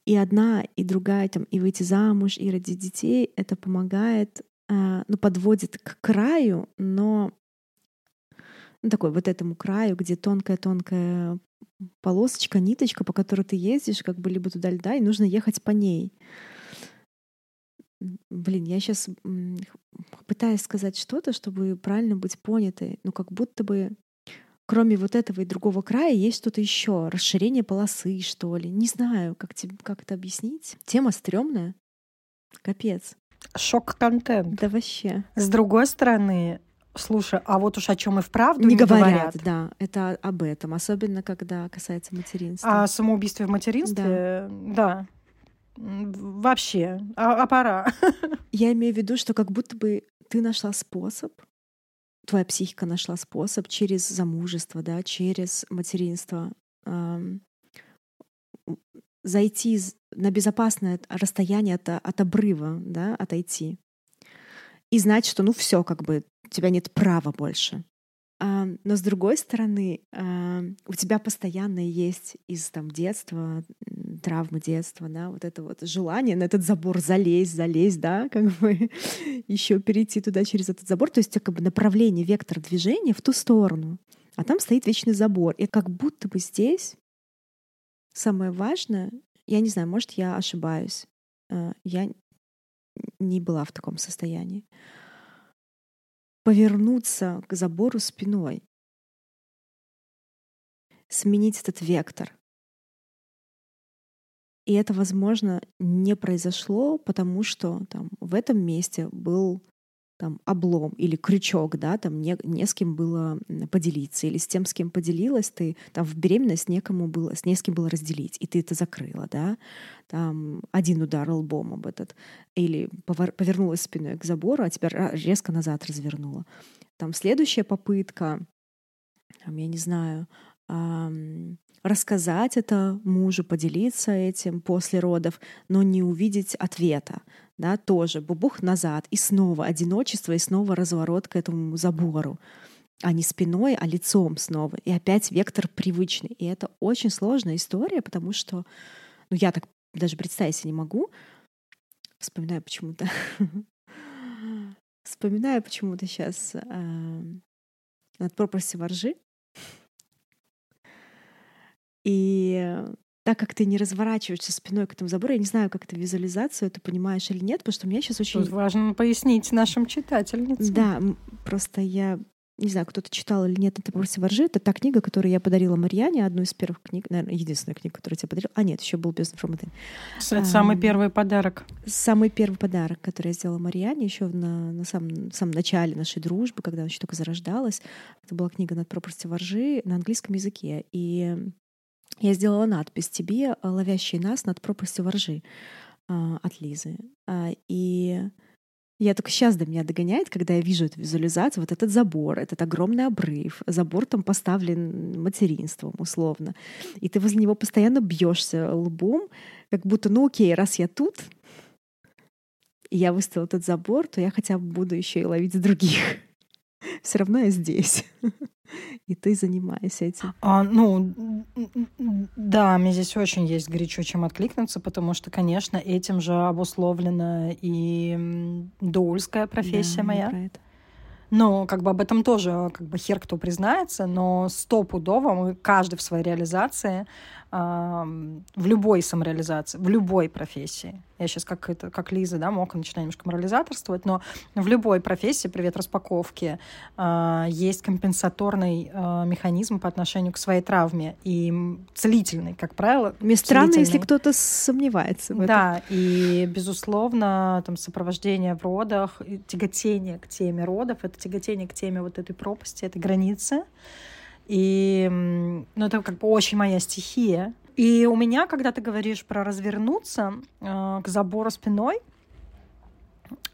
и одна, и другая, там, и выйти замуж, и родить детей, это помогает а, ну, подводит к краю, но ну, такой вот этому краю, где тонкая-тонкая полосочка, ниточка, по которой ты ездишь, как бы либо туда льда, и нужно ехать по ней. Блин, я сейчас пытаюсь сказать что-то, чтобы правильно быть понятой. Ну, как будто бы кроме вот этого и другого края есть что-то еще, расширение полосы, что ли. Не знаю, как, тебе, как это объяснить. Тема стрёмная. Капец. Шок-контент. Да вообще. С другой стороны, слушай, а вот уж о чем и вправду не, не говорят, говорят. да, это об этом, особенно когда касается материнства. О самоубийстве в материнстве, да. Вообще, а, а пора. Я имею в виду, что как будто бы ты нашла способ, твоя психика нашла способ через замужество, да, через материнство эм, зайти на безопасное расстояние от, от обрыва, да, отойти. И знать, что ну все, как бы у тебя нет права больше. А, но с другой стороны, а, у тебя постоянно есть из там детства, травмы детства, да, вот это вот желание на этот забор залезть, залезть, да, как бы еще перейти туда через этот забор. То есть как бы направление, вектор движения в ту сторону. А там стоит вечный забор. И как будто бы здесь самое важное, я не знаю, может, я ошибаюсь, а, я не была в таком состоянии повернуться к забору спиной, сменить этот вектор. И это, возможно, не произошло, потому что там в этом месте был там облом или крючок, да, там не, не с кем было поделиться, или с тем, с кем поделилась, ты там в беременность некому было, с не с кем было разделить, и ты это закрыла, да, там один удар лбом об этот, или повернулась спиной к забору, а тебя резко назад развернула. Там следующая попытка, там, я не знаю, рассказать это мужу, поделиться этим после родов, но не увидеть ответа, да, тоже бубух назад, и снова одиночество, и снова разворот к этому забору а не спиной, а лицом снова. И опять вектор привычный. И это очень сложная история, потому что, ну, я так даже представить себе не могу. Вспоминаю почему-то. Вспоминаю почему-то сейчас э, над пропастью воржи. И так как ты не разворачиваешься спиной к этому забору, я не знаю, как это визуализацию, ты понимаешь или нет, потому что у меня сейчас очень... Тут важно пояснить нашим читательницам. Да, просто я не знаю, кто-то читал или нет, это «Бросьте воржи». Это та книга, которую я подарила Марьяне, одну из первых книг, наверное, единственная книга, которую я тебе подарила. А, нет, еще был «Бездна Фроматын». Это а, самый первый подарок. Самый первый подарок, который я сделала Марьяне еще на, на самом, самом начале нашей дружбы, когда она еще только зарождалась. Это была книга «Над пропастью воржи» на английском языке. И я сделала надпись «Тебе, ловящий нас над пропастью воржи» а, от Лизы. А, и я только сейчас до меня догоняет, когда я вижу эту визуализацию, вот этот забор, этот огромный обрыв, забор там поставлен материнством условно, и ты возле него постоянно бьешься лбом, как будто, ну окей, раз я тут, и я выставил этот забор, то я хотя бы буду еще и ловить других. Все равно я здесь. И ты занимаешься этим. А, ну, да, мне здесь очень есть горячо чем откликнуться, потому что, конечно, этим же обусловлена и доульская профессия да, моя. Но как бы об этом тоже как бы хер кто признается, но стопудово мы каждый в своей реализации в любой самореализации, в любой профессии. Я сейчас как, это, как Лиза, да, мог начинать немножко морализаторствовать, но в любой профессии, привет распаковки, а, есть компенсаторный а, механизм по отношению к своей травме и целительный, как правило. Мне странно, если кто-то сомневается в этом. Да, и, безусловно, там сопровождение в родах, тяготение к теме родов, это тяготение к теме вот этой пропасти, этой границы. И ну, это как бы очень моя стихия. И у меня, когда ты говоришь про развернуться э, к забору спиной,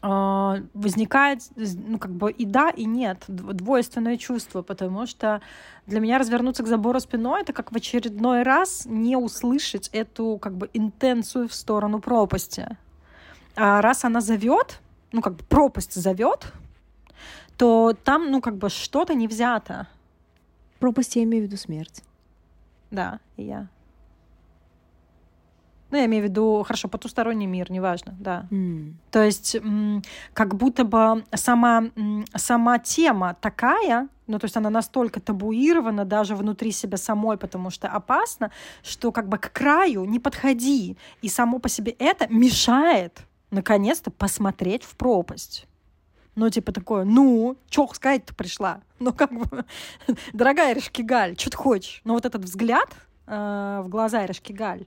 э, возникает, ну, как бы и да, и нет, двойственное чувство, потому что для меня развернуться к забору спиной — это как в очередной раз не услышать эту, как бы, интенцию в сторону пропасти. А раз она зовет, ну, как бы пропасть зовет, то там, ну, как бы что-то не взято. Пропасть я имею в виду смерть. Да, и я. Ну, я имею в виду, хорошо, потусторонний мир, неважно, да. М. То есть как будто бы сама, сама тема такая, ну, то есть она настолько табуирована даже внутри себя самой, потому что опасно, что как бы к краю не подходи. И само по себе это мешает наконец-то посмотреть в пропасть. Ну, типа такое, ну, чё сказать-то пришла? Ну, как бы, дорогая Решкигаль, что ты хочешь? Но вот этот взгляд э, в глаза Решкигаль,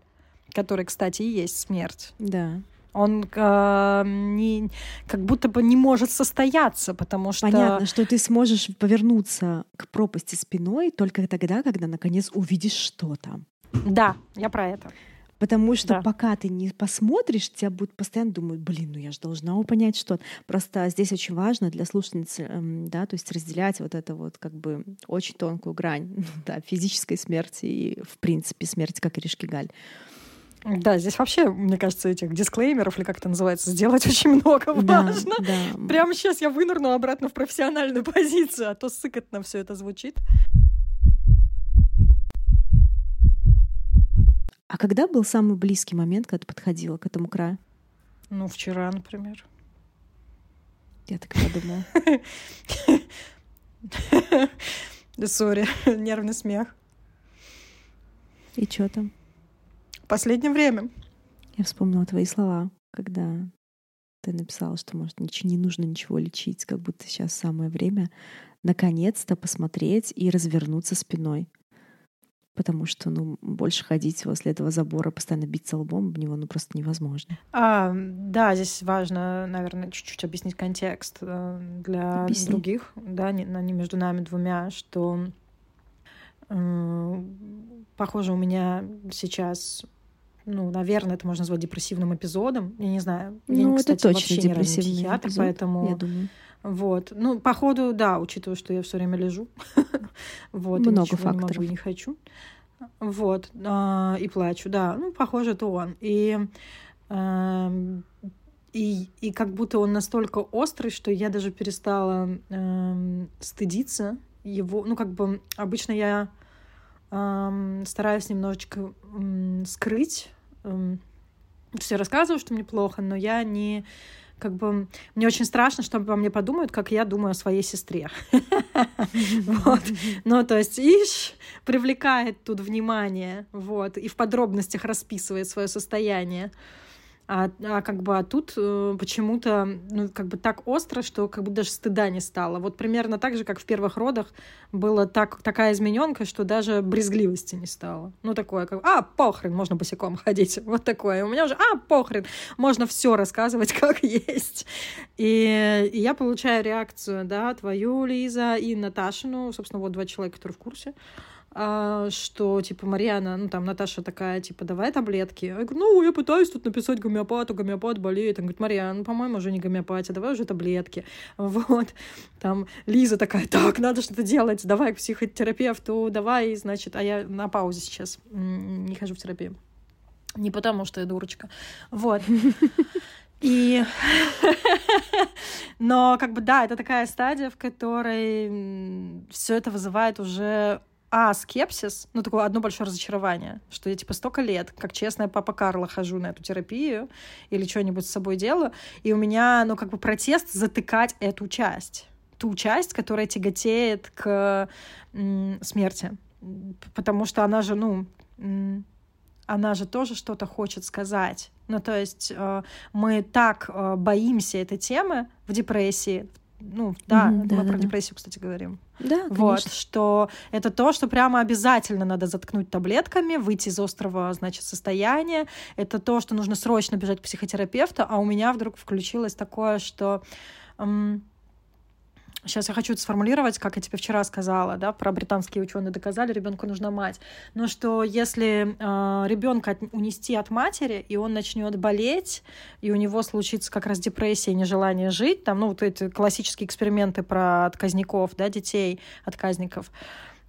который, кстати, и есть смерть, Да. он э, не, как будто бы не может состояться, потому что... Понятно, что ты сможешь повернуться к пропасти спиной только тогда, когда наконец увидишь, что там. Да, я про это. Потому что Да. пока ты не посмотришь, тебя будут постоянно думать, блин, ну я же должна понять, что. Просто здесь очень важно для слушательницы, эм, да, то есть разделять вот это вот как бы очень тонкую грань, да, физической смерти и, в принципе, смерти, как и Ришкигаль. Да, здесь вообще, мне кажется, этих дисклеймеров, или как это называется, сделать очень много Да, важно. да. Прямо сейчас я вынырну обратно в профессиональную позицию, а то сыкотно все это звучит. А когда был самый близкий момент, когда ты подходила к этому краю? Ну, вчера, например. Я так и подумала. Сори, нервный смех. И что там? Последнее время. Я вспомнила твои слова, когда ты написала, что, может, ничего не нужно ничего лечить, как будто сейчас самое время наконец-то посмотреть и развернуться спиной. Потому что, ну, больше ходить возле этого забора, постоянно биться лбом в него, ну, просто невозможно. А, да, здесь важно, наверное, чуть-чуть объяснить контекст э, для Объясни. других, да, не, не между нами двумя, что э, похоже у меня сейчас, ну, наверное, это можно назвать депрессивным эпизодом. Я не знаю. Я, ну, кстати, это вообще точно не депрессивный психиатр, эпизод, поэтому я думаю. Вот. Ну, походу, да, учитывая, что я все время лежу. вот, Много ничего не могу факторов. не хочу. Вот. а, и плачу, да. Ну, похоже, это он. И, эм, и, и как будто он настолько острый, что я даже перестала эм, стыдиться его. Ну, как бы обычно я эм, стараюсь немножечко м, скрыть. эм, то я рассказываю, что мне плохо, но я не как бы мне очень страшно, что обо мне подумают, как я думаю о своей сестре. Вот. Ну, то есть, ишь, привлекает тут внимание, вот, и в подробностях расписывает свое состояние. А, а как бы а тут э, почему-то ну, как бы так остро, что как бы даже стыда не стало. Вот примерно так же, как в первых родах была так, такая измененка, что даже брезгливости не стало. Ну, такое, как, а, похрен, можно босиком ходить. Вот такое. У меня уже, а, похрен, можно все рассказывать как есть. И, и я получаю реакцию, да, твою, Лиза, и Наташину, собственно, вот два человека, которые в курсе, что, типа, Марьяна, ну, там, Наташа такая, типа, давай таблетки. Я говорю, ну, я пытаюсь тут написать гомеопату, гомеопат болеет. Он говорит, Марьяна, ну, по-моему, уже не гомеопатия, давай уже таблетки. Вот. Там Лиза такая, так, надо что-то делать, давай к психотерапевту, давай, значит, а я на паузе сейчас не хожу в терапию. Не потому, что я дурочка. Вот. И... Но, как бы, да, это такая стадия, в которой все это вызывает уже а, скепсис, ну, такое одно большое разочарование, что я, типа, столько лет, как честная папа Карла, хожу на эту терапию или что-нибудь с собой делаю, и у меня, ну, как бы протест затыкать эту часть, ту часть, которая тяготеет к смерти, потому что она же, ну, она же тоже что-то хочет сказать. Ну, то есть э, мы так э, боимся этой темы в депрессии, ну, да, Мгм, мы да, про да, депрессию, кстати, говорим. Да, Вот, конечно. что это то, что прямо обязательно надо заткнуть таблетками, выйти из острого, значит, состояния. Это то, что нужно срочно бежать к психотерапевту, а у меня вдруг включилось такое, что... Сейчас я хочу это сформулировать, как я тебе вчера сказала, да, про британские ученые доказали, ребенку нужна мать. Но что если э, ребенка унести от матери, и он начнет болеть, и у него случится как раз депрессия нежелание жить, там, ну, вот эти классические эксперименты про отказников, да, детей, отказников,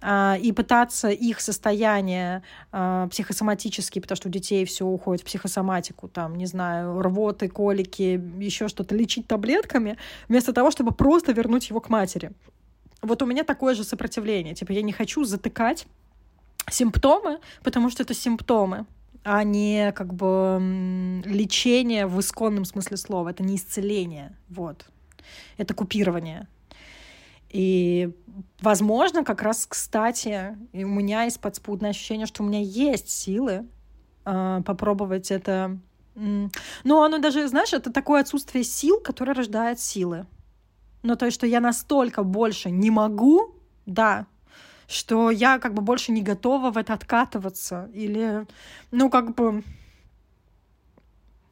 и пытаться их состояние а, психосоматические, потому что у детей все уходит в психосоматику, там, не знаю, рвоты, колики, еще что-то, лечить таблетками, вместо того, чтобы просто вернуть его к матери. Вот у меня такое же сопротивление. Типа, я не хочу затыкать симптомы, потому что это симптомы. а не как бы лечение в исконном смысле слова. Это не исцеление, вот. Это купирование. И, возможно, как раз, кстати, у меня есть подспудное ощущение, что у меня есть силы э, попробовать это. Но оно даже, знаешь, это такое отсутствие сил, которое рождает силы. Ну, то что я настолько больше не могу, да, что я как бы больше не готова в это откатываться. Или, ну, как бы...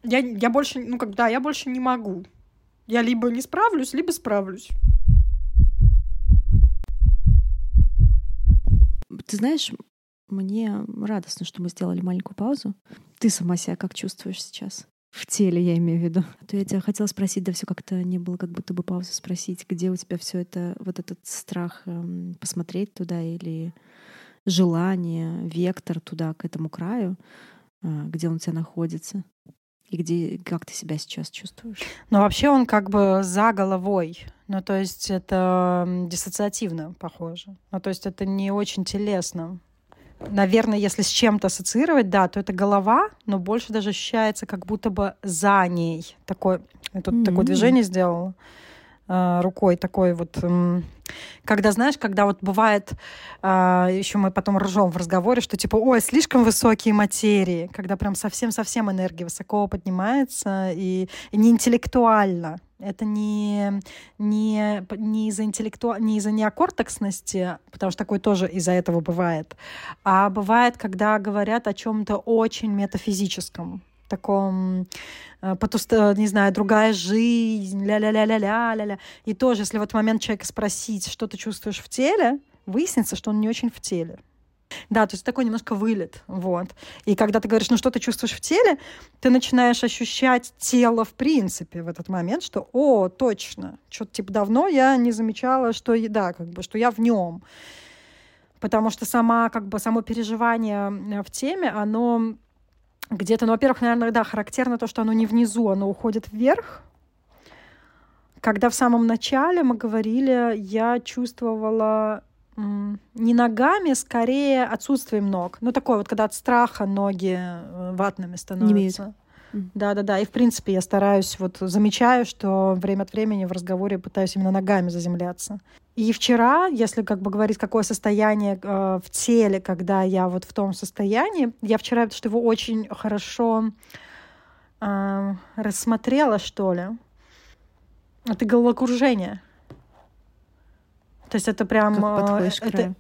Я, я больше, ну, как, да, я больше не могу. Я либо не справлюсь, либо справлюсь. Ты знаешь, мне радостно, что мы сделали маленькую паузу. Ты сама себя как чувствуешь сейчас? В теле, я имею в виду. А то я тебя хотела спросить, да все как-то не было как будто бы паузы спросить, где у тебя все это, вот этот страх эм, посмотреть туда или желание, вектор туда, к этому краю, э, где он у тебя находится? И где, как ты себя сейчас чувствуешь? Ну, вообще он как бы за головой. Ну, то есть это диссоциативно похоже. Ну, то есть это не очень телесно. Наверное, если с чем-то ассоциировать, да, то это голова, но больше даже ощущается, как будто бы за ней. Такое, я тут mm-hmm. такое движение сделала. Э, рукой такой вот, когда, знаешь, когда вот бывает, а, еще мы потом ржем в разговоре, что типа, ой, слишком высокие материи, когда прям совсем-совсем энергия высоко поднимается и, и не интеллектуально. Это не, не, не из-за интеллекту... не из-за неокортексности, потому что такое тоже из-за этого бывает, а бывает, когда говорят о чем-то очень метафизическом таком э, потуст... не знаю, другая жизнь, ля-ля-ля-ля-ля-ля-ля. И тоже, если в этот момент человека спросить, что ты чувствуешь в теле, выяснится, что он не очень в теле. Да, то есть такой немножко вылет, вот. И когда ты говоришь, ну что ты чувствуешь в теле, ты начинаешь ощущать тело в принципе в этот момент, что, о, точно, что-то типа давно я не замечала, что, да, как бы, что я в нем. Потому что сама, как бы, само переживание э, в теме, оно где-то, ну, во-первых, наверное, да, характерно то, что оно не внизу, оно уходит вверх. Когда в самом начале мы говорили, я чувствовала не ногами, скорее отсутствием ног. Ну, такое вот, когда от страха ноги э, ватными становятся. Да, да, да. И в принципе я стараюсь, вот замечаю, что время от времени в разговоре пытаюсь именно ногами заземляться. И вчера, если как бы говорить, какое состояние э, в теле, когда я вот в том состоянии, я вчера что его очень хорошо э, рассмотрела, что ли. Это головокружение. То есть это прям... Как э, это,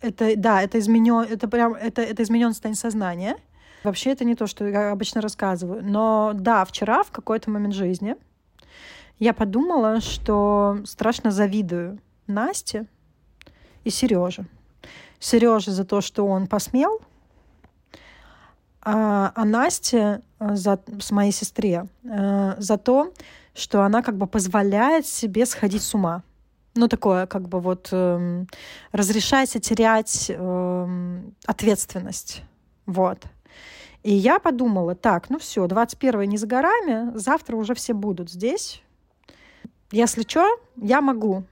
это, да, это изменен, это прям, это, это изменен состояние сознания. Вообще это не то, что я обычно рассказываю. Но да, вчера в какой-то момент жизни я подумала, что страшно завидую Насте и Сереже. Сереже за то, что он посмел, а, а Насте э, за, с моей сестре э, за то, что она как бы позволяет себе сходить с ума. Ну, такое, как бы вот э, разрешайте терять э, ответственность. Вот. И я подумала, так, ну все, 21 не за горами, завтра уже все будут здесь. Если что, я могу.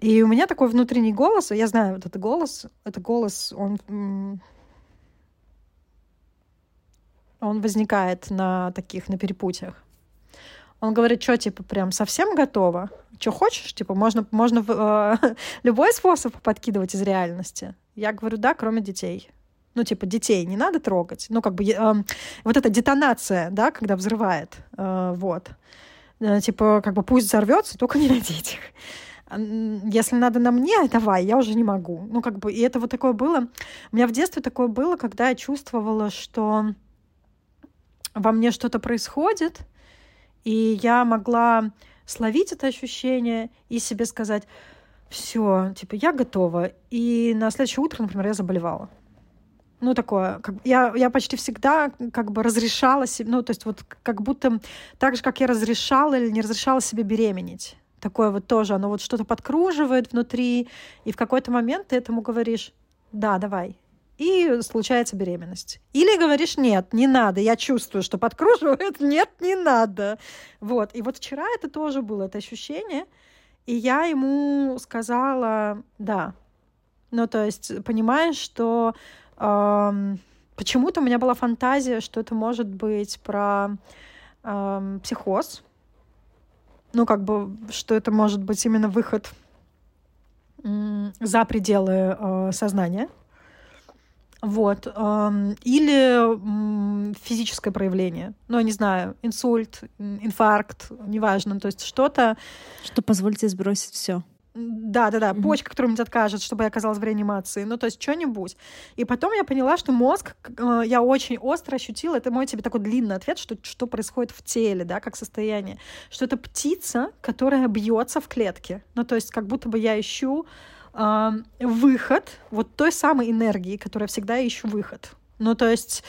И у меня такой внутренний голос, я знаю вот этот голос, это голос, он, он возникает на таких, на перепутьях. Он говорит, что, типа, прям совсем готово? Что хочешь? Типа, можно, можно э, любой способ подкидывать из реальности. Я говорю, да, кроме детей ну, типа, детей не надо трогать. Ну, как бы э, вот эта детонация, да, когда взрывает, э, вот. Э, типа, как бы пусть взорвется, только не на детях. Если надо на мне, давай, я уже не могу. Ну, как бы, и это вот такое было. У меня в детстве такое было, когда я чувствовала, что во мне что-то происходит, и я могла словить это ощущение и себе сказать, все, типа, я готова. И на следующее утро, например, я заболевала ну, такое, как, я, я почти всегда как бы разрешала себе, ну, то есть вот как будто так же, как я разрешала или не разрешала себе беременеть. Такое вот тоже, оно вот что-то подкруживает внутри, и в какой-то момент ты этому говоришь, да, давай, и случается беременность. Или говоришь, нет, не надо, я чувствую, что подкруживает, нет, не надо. Вот, и вот вчера это тоже было, это ощущение, и я ему сказала, да. Ну, то есть, понимаешь, что почему-то у меня была фантазия, что это может быть про э, психоз. Ну, как бы, что это может быть именно выход за пределы э, сознания. Вот. Или физическое проявление. Ну, я не знаю, инсульт, инфаркт, неважно. То есть что-то... Что позволит тебе сбросить все. Да, да, да, mm-hmm. почка, которая мне откажет, чтобы я оказалась в реанимации. Ну, то есть что-нибудь. И потом я поняла, что мозг, э, я очень остро ощутила, это мой тебе такой длинный ответ, что, что происходит в теле, да, как состояние. Что это птица, которая бьется в клетке. Ну, то есть как будто бы я ищу э, выход вот той самой энергии, которая всегда ищу выход. Ну, то есть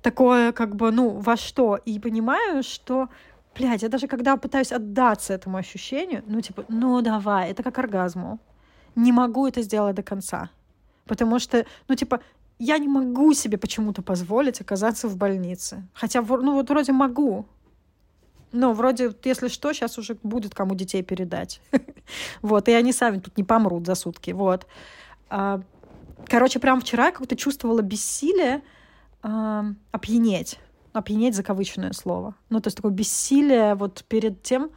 такое как бы, ну, во что? И понимаю, что Блядь, я даже когда пытаюсь отдаться этому ощущению, ну, типа, ну, давай, это как оргазму. Не могу это сделать до конца. Потому что, ну, типа, я не могу себе почему-то позволить оказаться в больнице. Хотя, ну, вот вроде могу. Ну, вроде, если что, сейчас уже будет кому детей передать. Вот, и они сами тут не помрут за сутки. Вот. А, короче, прям вчера я как-то чувствовала бессилие опьянеть опьянеть закавыченное слово. Ну, то есть такое бессилие вот перед тем,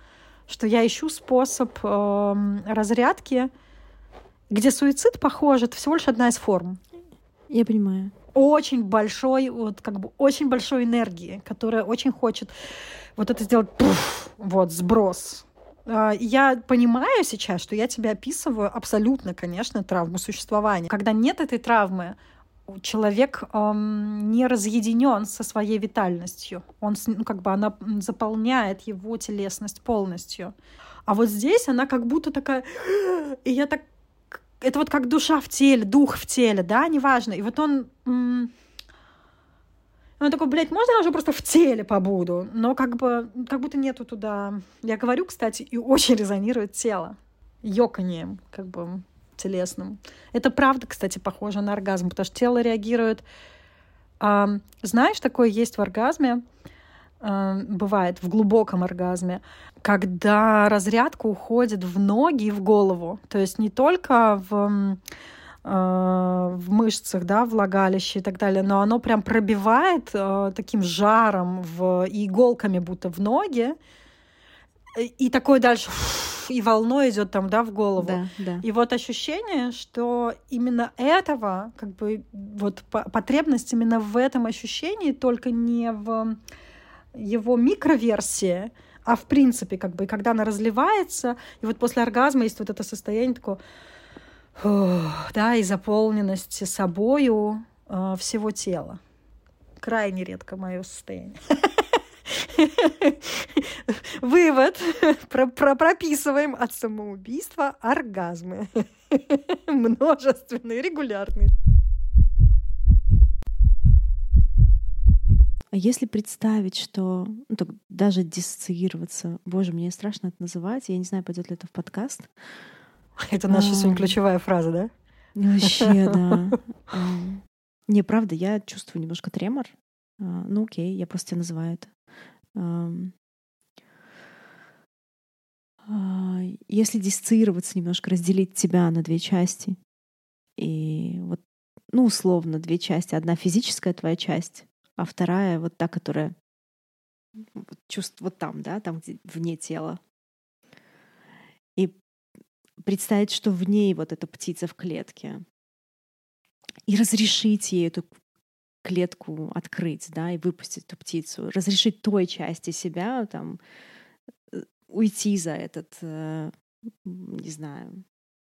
что я ищу способ э, разрядки, где суицид, похоже, это всего лишь одна из форм. Я понимаю. Очень большой, вот как бы очень большой энергии, которая очень хочет вот это сделать, пуф, вот, сброс. А, я понимаю сейчас, что я тебя описываю абсолютно, конечно, травму существования. Когда нет этой травмы, человек эм, не разъединен со своей витальностью. Он, ну, как бы она заполняет его телесность полностью. А вот здесь она как будто такая... И я так... Это вот как душа в теле, дух в теле, да, неважно. И вот он... он такой, блядь, можно я уже просто в теле побуду? Но как бы, как будто нету туда... Я говорю, кстати, и очень резонирует тело. Ёканьем, как бы телесным. Это правда, кстати, похоже на оргазм, потому что тело реагирует... А, знаешь, такое есть в оргазме, а, бывает в глубоком оргазме, когда разрядка уходит в ноги и в голову. То есть не только в в мышцах, да, влагалище и так далее, но оно прям пробивает э, таким жаром и иголками будто в ноги, и такое дальше и волной идет там, да, в голову. Да, да. И вот ощущение, что именно этого, как бы, вот потребность именно в этом ощущении, только не в его микроверсии, а в принципе, как бы, когда она разливается, и вот после оргазма есть вот это состояние такое, да, и заполненности собою э, всего тела. Крайне редко мое состояние. Вывод. Про про прописываем от самоубийства оргазмы. Множественные, регулярные. А если представить, что ну, так, даже диссоциироваться, боже, мне страшно это называть, я не знаю, пойдет ли это в подкаст. Это наша а... сегодня ключевая фраза, да? Вообще, да. Не, правда, я чувствую немножко тремор. А, ну окей, я просто тебя называю это. А, если диссоциироваться немножко, разделить тебя на две части, и вот, ну, условно, две части. Одна физическая твоя часть, а вторая вот та, которая вот, чувств вот там, да, там, где вне тела. И представить, что в ней вот эта птица в клетке. И разрешить ей эту клетку открыть, да, и выпустить эту птицу, разрешить той части себя там э, уйти за этот, э, не знаю,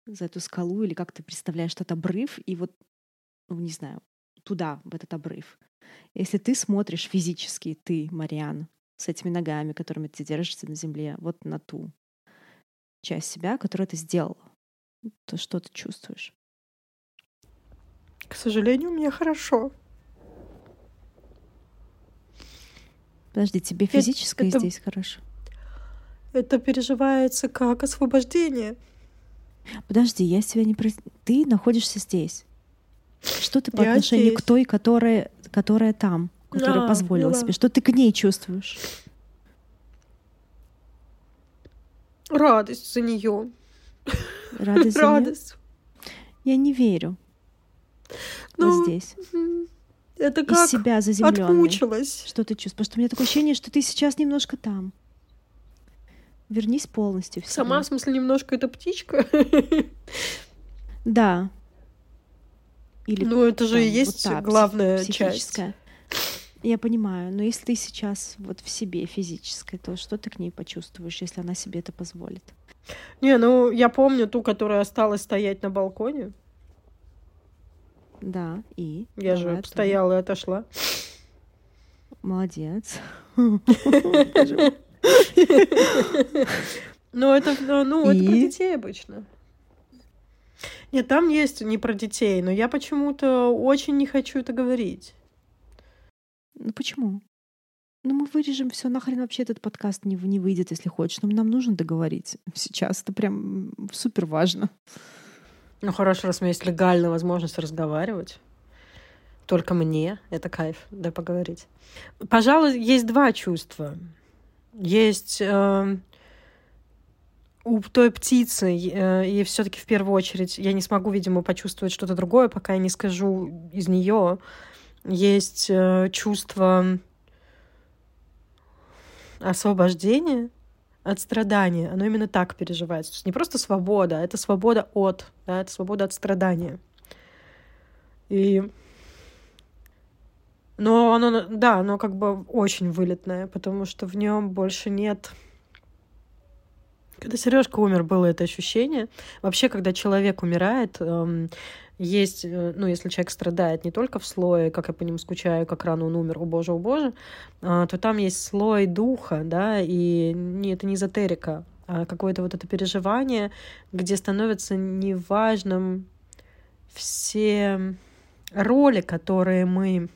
за эту скалу или как ты представляешь этот обрыв и вот, ну, не знаю, туда, в этот обрыв. Если ты смотришь физически, ты, Мариан, с этими ногами, которыми ты держишься на земле, вот на ту часть себя, которую ты сделала, то что ты чувствуешь? К сожалению, мне хорошо. Подожди, тебе физическое это, здесь хорошо? Это переживается как освобождение. Подожди, я себя не... Ты находишься здесь. Что ты по я отношению здесь. к той, которая, которая там, которая а, позволила ну, себе? Что ты к ней чувствуешь? Радость за нее. Радость. Радость. Я не верю. Ну, вот здесь. Это как из себя заземленный. отмучилась. Что ты чувствуешь? Потому что у меня такое ощущение, что ты сейчас немножко там. Вернись полностью в себя. Сама, в смысле, немножко эта птичка. Да. Или Ну, это же там и вот есть та, пси- главная часть. психическая. Я понимаю, но если ты сейчас вот в себе физической, то что ты к ней почувствуешь, если она себе это позволит? Не, ну, я помню ту, которая осталась стоять на балконе. Да, и? Я же оттуда. стояла и отошла. Молодец. Ну, это, ну, ну, это про детей обычно. Нет, там есть не про детей, но я почему-то очень не хочу это говорить. Ну почему? Ну мы вырежем все, нахрен вообще этот подкаст не, не выйдет, если хочешь. Но нам нужно договорить сейчас. Это прям супер важно. Ну, хорошо, раз у меня есть легальная возможность разговаривать. Только мне. Это кайф, да, поговорить. Пожалуй, есть два чувства. Есть э, у той птицы, э, и все-таки в первую очередь я не смогу, видимо, почувствовать что-то другое, пока я не скажу из нее. Есть э, чувство освобождения от страдания. Оно именно так переживается. То есть не просто свобода, а это свобода от, да, это свобода от страдания. И но оно, да, оно как бы очень вылетное, потому что в нем больше нет когда Сережка умер, было это ощущение. Вообще, когда человек умирает, эм, есть, э, ну, если человек страдает не только в слое, как я по нему скучаю, как рано он умер, о боже, о боже, а, то там есть слой духа, да, и не, это не эзотерика, а какое-то вот это переживание, где становится неважным все роли, которые мы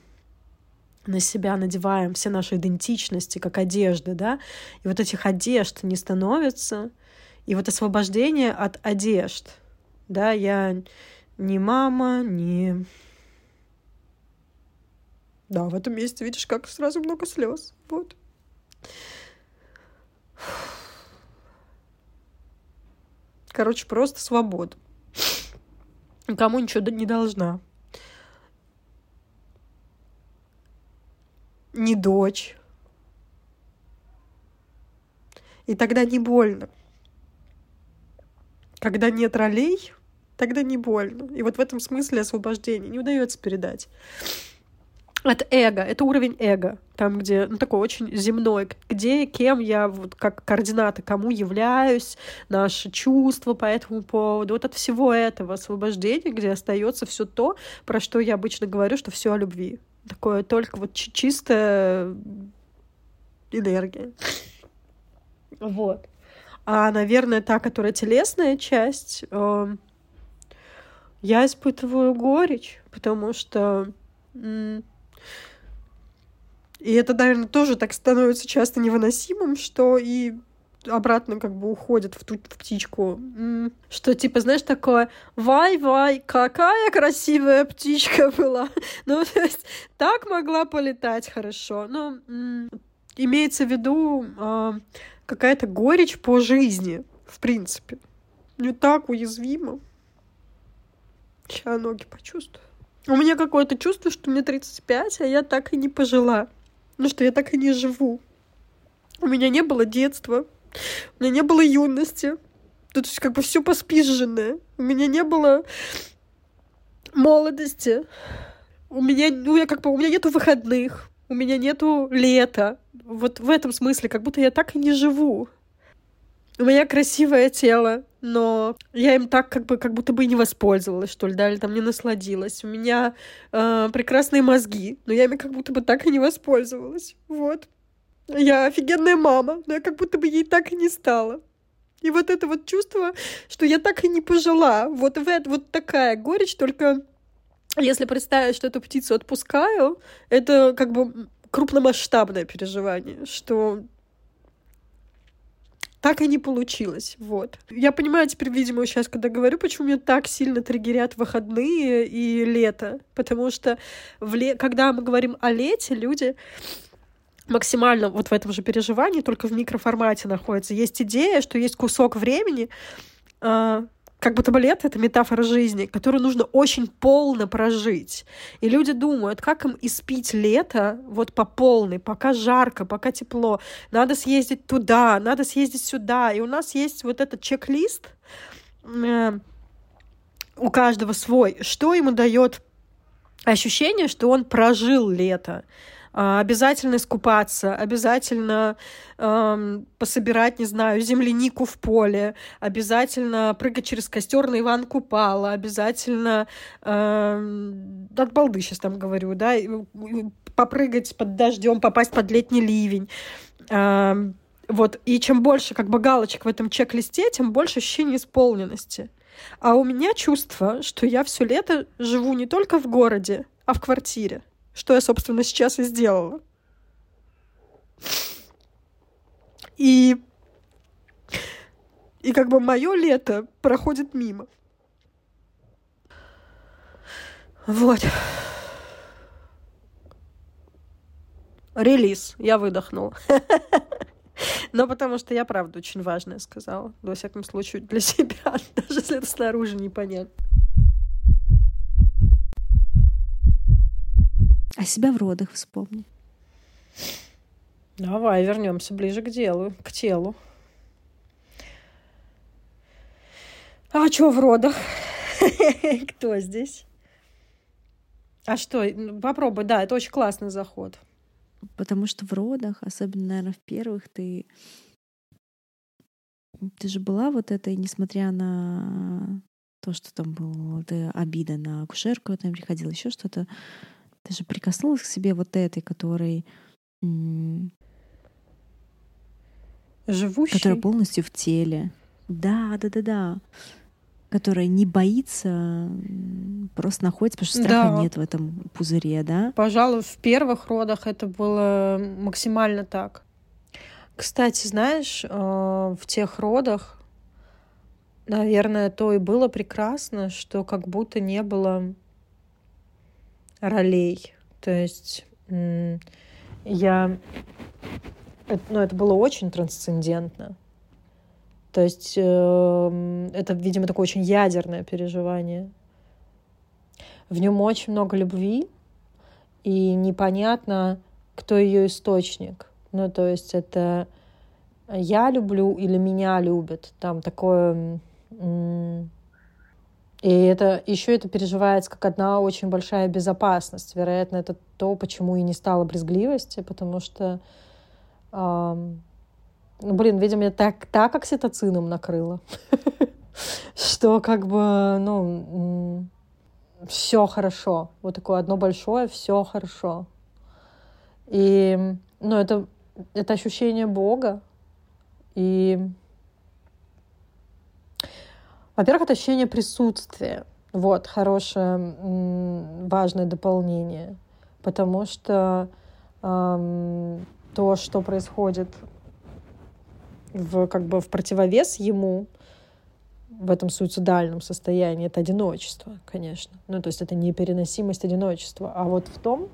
на себя надеваем все наши идентичности, как одежды, да, и вот этих одежд не становится, и вот освобождение от одежд, да, я не мама, не... Да, в этом месте, видишь, как сразу много слез, вот. Короче, просто свобода. Никому ничего не должна. Не дочь. И тогда не больно. Когда нет ролей, тогда не больно. И вот в этом смысле освобождение не удается передать. От эго. Это уровень эго. Там, где, ну, такой очень земной. Где, кем я, вот как координаты, кому являюсь, наши чувства по этому поводу. Вот от всего этого освобождения, где остается все то, про что я обычно говорю, что все о любви такое только вот чи- чистая энергия. Вот. А, наверное, та, которая телесная часть, э, я испытываю горечь, потому что... И это, наверное, тоже так становится часто невыносимым, что и обратно как бы уходит в ту в птичку. Что типа, знаешь, такое «Вай-вай, какая красивая птичка была!» Ну, то есть так могла полетать хорошо. М, имеется в виду а, какая-то горечь по жизни, в принципе. Не так уязвимо. Сейчас ноги почувствую. У меня какое-то чувство, что мне 35, а я так и не пожила. Ну, что я так и не живу. У меня не было детства, у меня не было юности. То есть как бы все поспизженное. У меня не было молодости. У меня, ну, я как бы, у меня нету выходных. У меня нету лета. Вот в этом смысле, как будто я так и не живу. У меня красивое тело, но я им так как бы как будто бы и не воспользовалась, что ли, да, или там не насладилась. У меня э, прекрасные мозги, но я ими как будто бы так и не воспользовалась. Вот. Я офигенная мама, но я как будто бы ей так и не стала. И вот это вот чувство, что я так и не пожила, вот в это вот такая горечь, только если представить, что эту птицу отпускаю, это как бы крупномасштабное переживание, что так и не получилось, вот. Я понимаю теперь, видимо, сейчас, когда говорю, почему меня так сильно триггерят выходные и лето, потому что в ле... когда мы говорим о лете, люди максимально вот в этом же переживании, только в микроформате находятся. Есть идея, что есть кусок времени, а, как будто бы лето — это метафора жизни, которую нужно очень полно прожить. И люди думают, как им испить лето вот по полной, пока жарко, пока тепло. Надо съездить туда, надо съездить сюда. И у нас есть вот этот чек-лист, э, у каждого свой, что ему дает ощущение, что он прожил лето. А, обязательно искупаться, обязательно эм, пособирать, не знаю, землянику в поле, обязательно прыгать через костер на Иван Купала, обязательно эм, от балды сейчас там говорю, да, попрыгать под дождем, попасть под летний ливень. Эм, вот, и чем больше как бы галочек в этом чек-листе, тем больше ощущения исполненности. А у меня чувство, что я все лето живу не только в городе, а в квартире. Что я, собственно, сейчас и сделала. И, и как бы мое лето проходит мимо. Вот. Релиз. Я выдохнула. Но потому что я, правда, очень важное сказала. Во всяком случае, для себя, даже если это снаружи непонятно. А себя в родах вспомни. Давай вернемся ближе к делу, к телу. А что в родах? Кто здесь? А что? Попробуй, да, это очень классный заход. Потому что в родах, особенно, наверное, в первых, ты ты же была вот этой, несмотря на то, что там была обида на акушерку, там приходила еще что-то, ты же прикоснулась к себе вот этой, которой... Живущей? Которая полностью в теле. Да, да, да, да. Которая не боится, просто находится, потому что страха да. нет в этом пузыре, да? Пожалуй, в первых родах это было максимально так. Кстати, знаешь, э, в тех родах, наверное, то и было прекрасно, что как будто не было ролей. То есть я... Ну, это было очень трансцендентно. То есть э, это, видимо, такое очень ядерное переживание. В нем очень много любви, и непонятно, кто ее источник. Ну, то есть это я люблю или меня любят. Там такое... И это еще это переживается как одна очень большая безопасность. Вероятно, это то, почему и не стало брезгливости, потому что, эм, ну, блин, видимо, так, так окситоцином накрыло, что как бы, ну, все хорошо. Вот такое одно большое, все хорошо. И, ну, это, это ощущение Бога. И во-первых, это ощущение присутствия. Вот, хорошее, важное дополнение. Потому что эм, то, что происходит в, как бы в противовес ему, в этом суицидальном состоянии, это одиночество, конечно. Ну, то есть это непереносимость одиночества. А вот в том,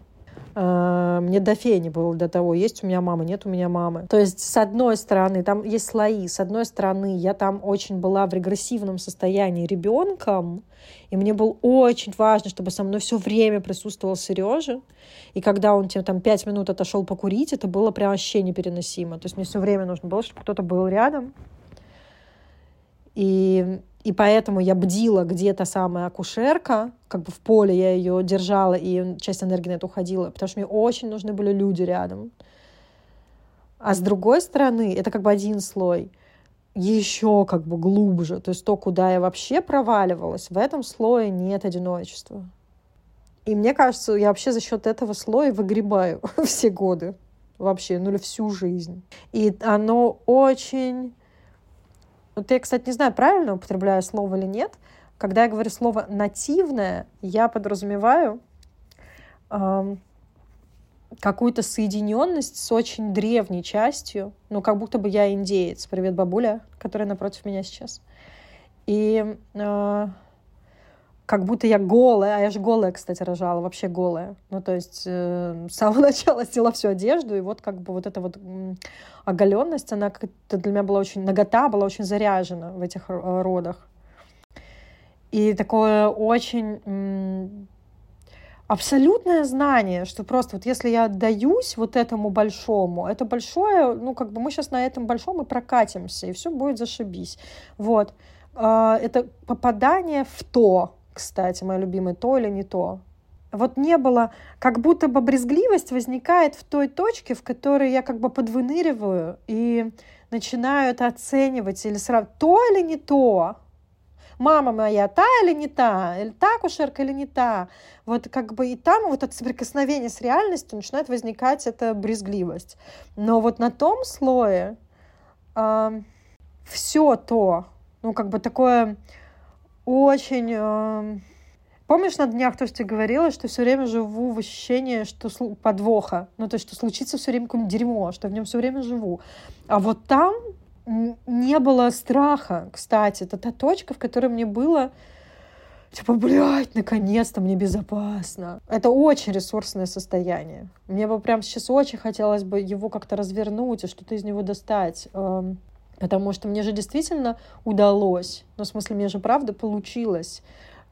мне до фени было до того, есть у меня мама, нет у меня мамы. То есть, с одной стороны, там есть слои, с одной стороны, я там очень была в регрессивном состоянии ребенком, и мне было очень важно, чтобы со мной все время присутствовал Сережа. И когда он тебе там пять минут отошел покурить, это было прям вообще непереносимо. То есть мне все время нужно было, чтобы кто-то был рядом. И и поэтому я бдила, где та самая акушерка, как бы в поле я ее держала, и часть энергии на это уходила, потому что мне очень нужны были люди рядом. А с другой стороны, это как бы один слой, еще как бы глубже, то есть то, куда я вообще проваливалась, в этом слое нет одиночества. И мне кажется, я вообще за счет этого слоя выгребаю все годы вообще, ну или всю жизнь. И оно очень вот я, кстати, не знаю, правильно употребляю слово или нет. Когда я говорю слово нативное, я подразумеваю эм, какую-то соединенность с очень древней частью, ну, как будто бы я индеец. Привет, бабуля, которая напротив меня сейчас. И э, как будто я голая, а я же голая, кстати, рожала, вообще голая. Ну, то есть э, с самого начала сняла всю одежду, и вот как бы вот эта вот оголенность, она как-то для меня была очень, нагота была очень заряжена в этих родах. И такое очень абсолютное знание, что просто вот если я отдаюсь вот этому большому, это большое, ну как бы мы сейчас на этом большом и прокатимся, и все будет зашибись. Вот. А, это попадание в то, кстати, мое любимое, то или не то. Вот не было, как будто бы брезгливость возникает в той точке, в которой я как бы подвыныриваю и начинаю это оценивать или сравнивать, то или не то мама моя та или не та, или та кушерка или не та. Вот как бы и там вот от соприкосновения с реальностью начинает возникать эта брезгливость. Но вот на том слое э, все то, ну как бы такое очень... Э, Помнишь, на днях то, что ты говорила, что все время живу в ощущении, что подвоха, ну то, есть, что случится все время какое-нибудь дерьмо, что в нем все время живу. А вот там не было страха, кстати. Это та точка, в которой мне было типа, блядь, наконец-то мне безопасно. Это очень ресурсное состояние. Мне бы прям сейчас очень хотелось бы его как-то развернуть и что-то из него достать. Эм, потому что мне же действительно удалось. Ну, в смысле, мне же правда получилось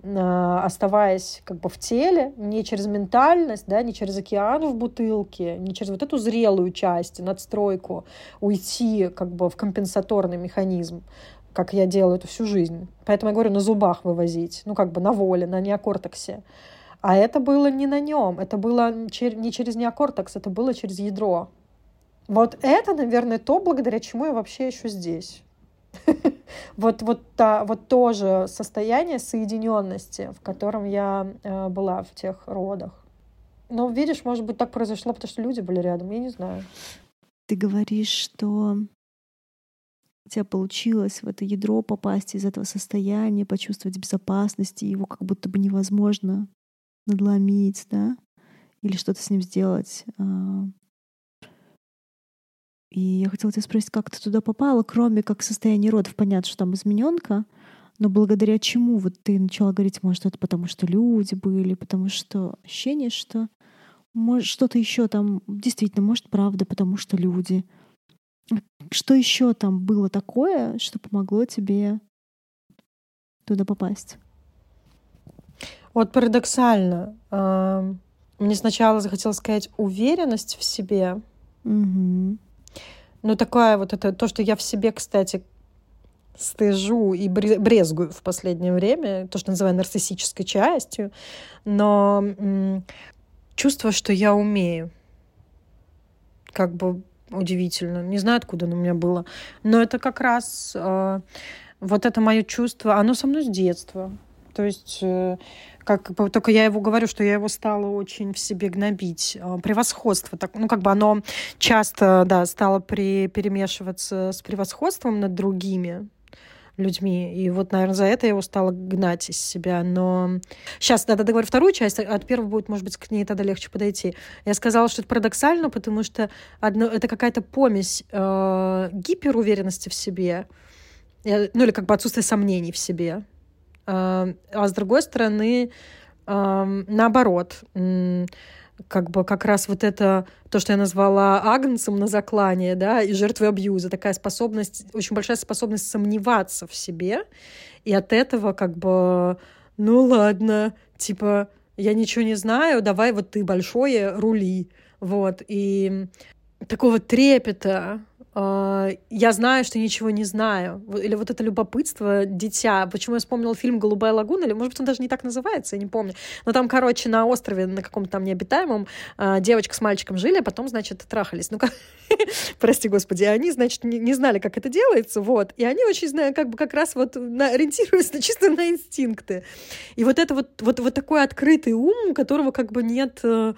а, оставаясь как бы в теле, не через ментальность, да, не через океан в бутылке, не через вот эту зрелую часть, надстройку, уйти как бы в компенсаторный механизм, как я делаю это всю жизнь. Поэтому я говорю, на зубах вывозить, ну как бы на воле, на неокортексе. А это было не на нем, это было не через неокортекс, это было через ядро. Вот это, наверное, то, благодаря чему я вообще еще здесь. вот, вот, та, вот то же состояние соединенности, в котором я э, была в тех родах. Но видишь, может быть, так произошло, потому что люди были рядом, я не знаю. Ты говоришь, что у тебя получилось в это ядро попасть из этого состояния, почувствовать безопасность, и его как будто бы невозможно надломить, да, или что-то с ним сделать. И я хотела тебя спросить, как ты туда попала, кроме как состояния родов. Понятно, что там измененка, но благодаря чему вот ты начала говорить, может, это потому что люди были, потому что ощущение, что может что-то еще там действительно, может, правда, потому что люди. Что еще там было такое, что помогло тебе туда попасть? Вот парадоксально. Мне сначала захотелось сказать уверенность в себе. Угу. Ну, такая вот это, то, что я в себе, кстати, стыжу и брезгую в последнее время, то, что называю нарциссической частью, но м- чувство, что я умею, как бы удивительно. Не знаю, откуда оно у меня было. Но это как раз э, вот это мое чувство, оно со мной с детства. То есть э, как только я его говорю, что я его стала очень в себе гнобить. А, превосходство, так, ну как бы оно часто, да, стало при, перемешиваться с превосходством над другими людьми. И вот, наверное, за это я его стала гнать из себя. Но сейчас, да, договорю вторую часть, а от первой будет, может быть, к ней тогда легче подойти. Я сказала, что это парадоксально, потому что одно, это какая-то помесь э, гиперуверенности в себе, ну или как бы отсутствие сомнений в себе, а с другой стороны, наоборот, как бы как раз вот это, то, что я назвала агнцем на заклание, да, и жертвой абьюза, такая способность, очень большая способность сомневаться в себе, и от этого как бы, ну ладно, типа, я ничего не знаю, давай вот ты большое рули, вот, и такого трепета, я знаю, что ничего не знаю. Или вот это любопытство дитя. Почему я вспомнила фильм «Голубая лагуна», или, может быть, он даже не так называется, я не помню. Но там, короче, на острове, на каком-то там необитаемом, а, девочка с мальчиком жили, а потом, значит, трахались. Ну, как... прости господи, они, значит, не, не знали, как это делается, вот. И они очень, знаю, как бы как раз вот на, ориентируются чисто на инстинкты. И вот это вот, вот, вот такой открытый ум, у которого как бы нет э,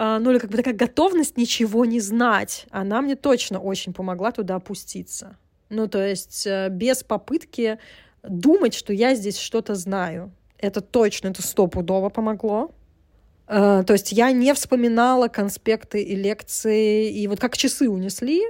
ну или как бы такая готовность ничего не знать, она мне точно очень помогла туда опуститься. Ну то есть э, без попытки думать, что я здесь что-то знаю. Это точно, это стопудово помогло. Uh, то есть я не вспоминала конспекты и лекции, и вот как часы унесли,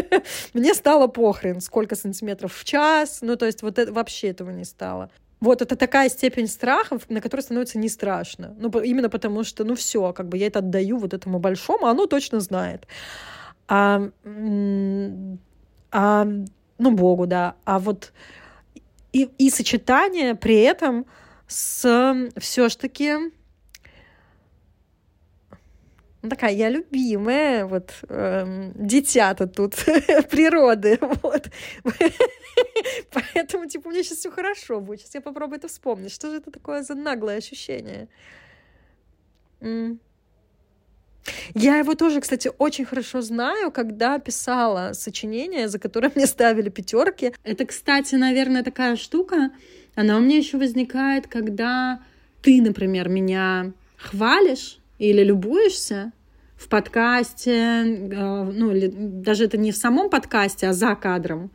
мне стало похрен, сколько сантиметров в час, ну то есть вот это, вообще этого не стало. Вот это такая степень страха, на которой становится не страшно. Ну, именно потому что, ну, все, как бы я это отдаю вот этому большому, а оно точно знает. А, а, ну, Богу, да. А вот и, и сочетание при этом с все-таки такая я любимая, вот эм, дитя-то тут природы, вот. Поэтому, типа, у меня сейчас все хорошо будет. Сейчас я попробую это вспомнить. Что же это такое за наглое ощущение? Я его тоже, кстати, очень хорошо знаю, когда писала сочинение, за которое мне ставили пятерки. Это, кстати, наверное, такая штука. Она у меня еще возникает, когда ты, например, меня хвалишь или любуешься в подкасте, э, ну, или даже это не в самом подкасте, а за кадром.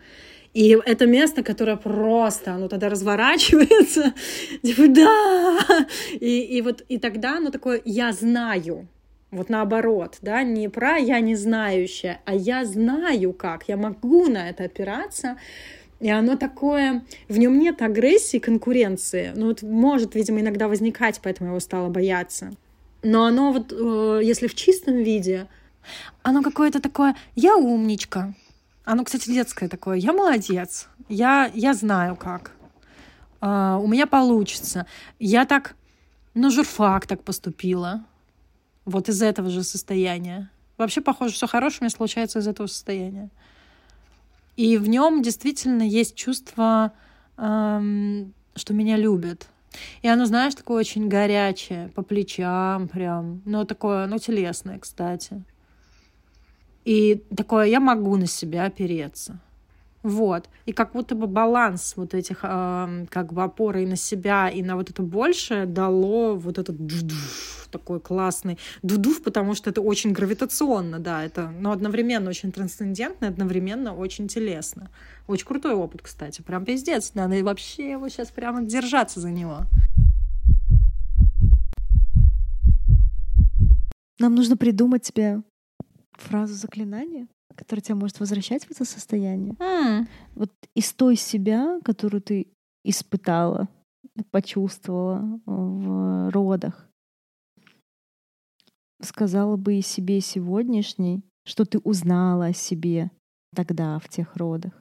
И это место, которое просто, оно тогда разворачивается, типа, да! И, и вот, и тогда оно такое, я знаю, вот наоборот, да, не про я не знающая, а я знаю как, я могу на это опираться, и оно такое, в нем нет агрессии, конкуренции. Ну, вот может, видимо, иногда возникать, поэтому я его стала бояться. Но оно вот, э, если в чистом виде, оно какое-то такое, я умничка. Оно, кстати, детское такое, я молодец, я, я знаю как. Uh, у меня получится. Я так, ну, журфак так поступила. Вот из этого же состояния. Вообще, похоже, все хорошее у меня случается из этого состояния. И в нем действительно есть чувство, эм, что меня любят. И оно, знаешь, такое очень горячее, по плечам прям. Ну, такое, ну, телесное, кстати. И такое, я могу на себя опереться. Вот. И как будто бы баланс вот этих э, как бы опоры и на себя, и на вот это большее дало вот этот такой классный дудув, потому что это очень гравитационно, да, это, но одновременно очень трансцендентно, одновременно очень телесно. Очень крутой опыт, кстати, прям пиздец, надо и вообще его сейчас прямо держаться за него. Нам нужно придумать тебе фразу заклинания, которая тебя может возвращать в это состояние. Mm. Вот из той себя, которую ты испытала, почувствовала в родах, сказала бы и себе сегодняшней, что ты узнала о себе тогда в тех родах,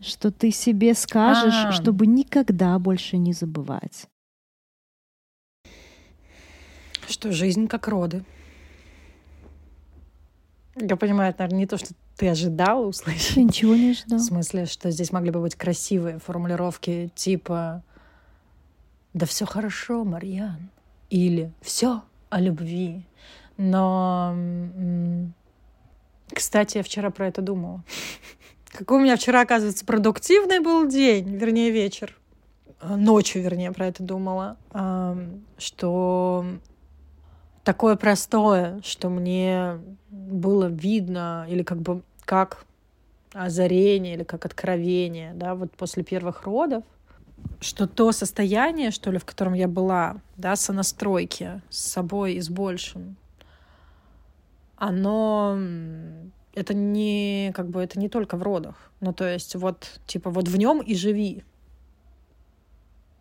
что ты себе скажешь, А-а-а. чтобы никогда больше не забывать. Что жизнь как роды. Я понимаю, это, наверное, не то, что ты ожидала услышать. Я ничего не ожидала. В смысле, что здесь могли бы быть красивые формулировки типа «Да все хорошо, Марьян» или «Все о любви». Но, кстати, я вчера про это думала. Какой у меня вчера, оказывается, продуктивный был день, вернее, вечер. Ночью, вернее, про это думала, что такое простое, что мне было видно, или как бы как озарение, или как откровение, да, вот после первых родов, что то состояние, что ли, в котором я была, да, сонастройки с собой и с большим, оно это не как бы это не только в родах. Ну, то есть вот типа вот в нем и живи.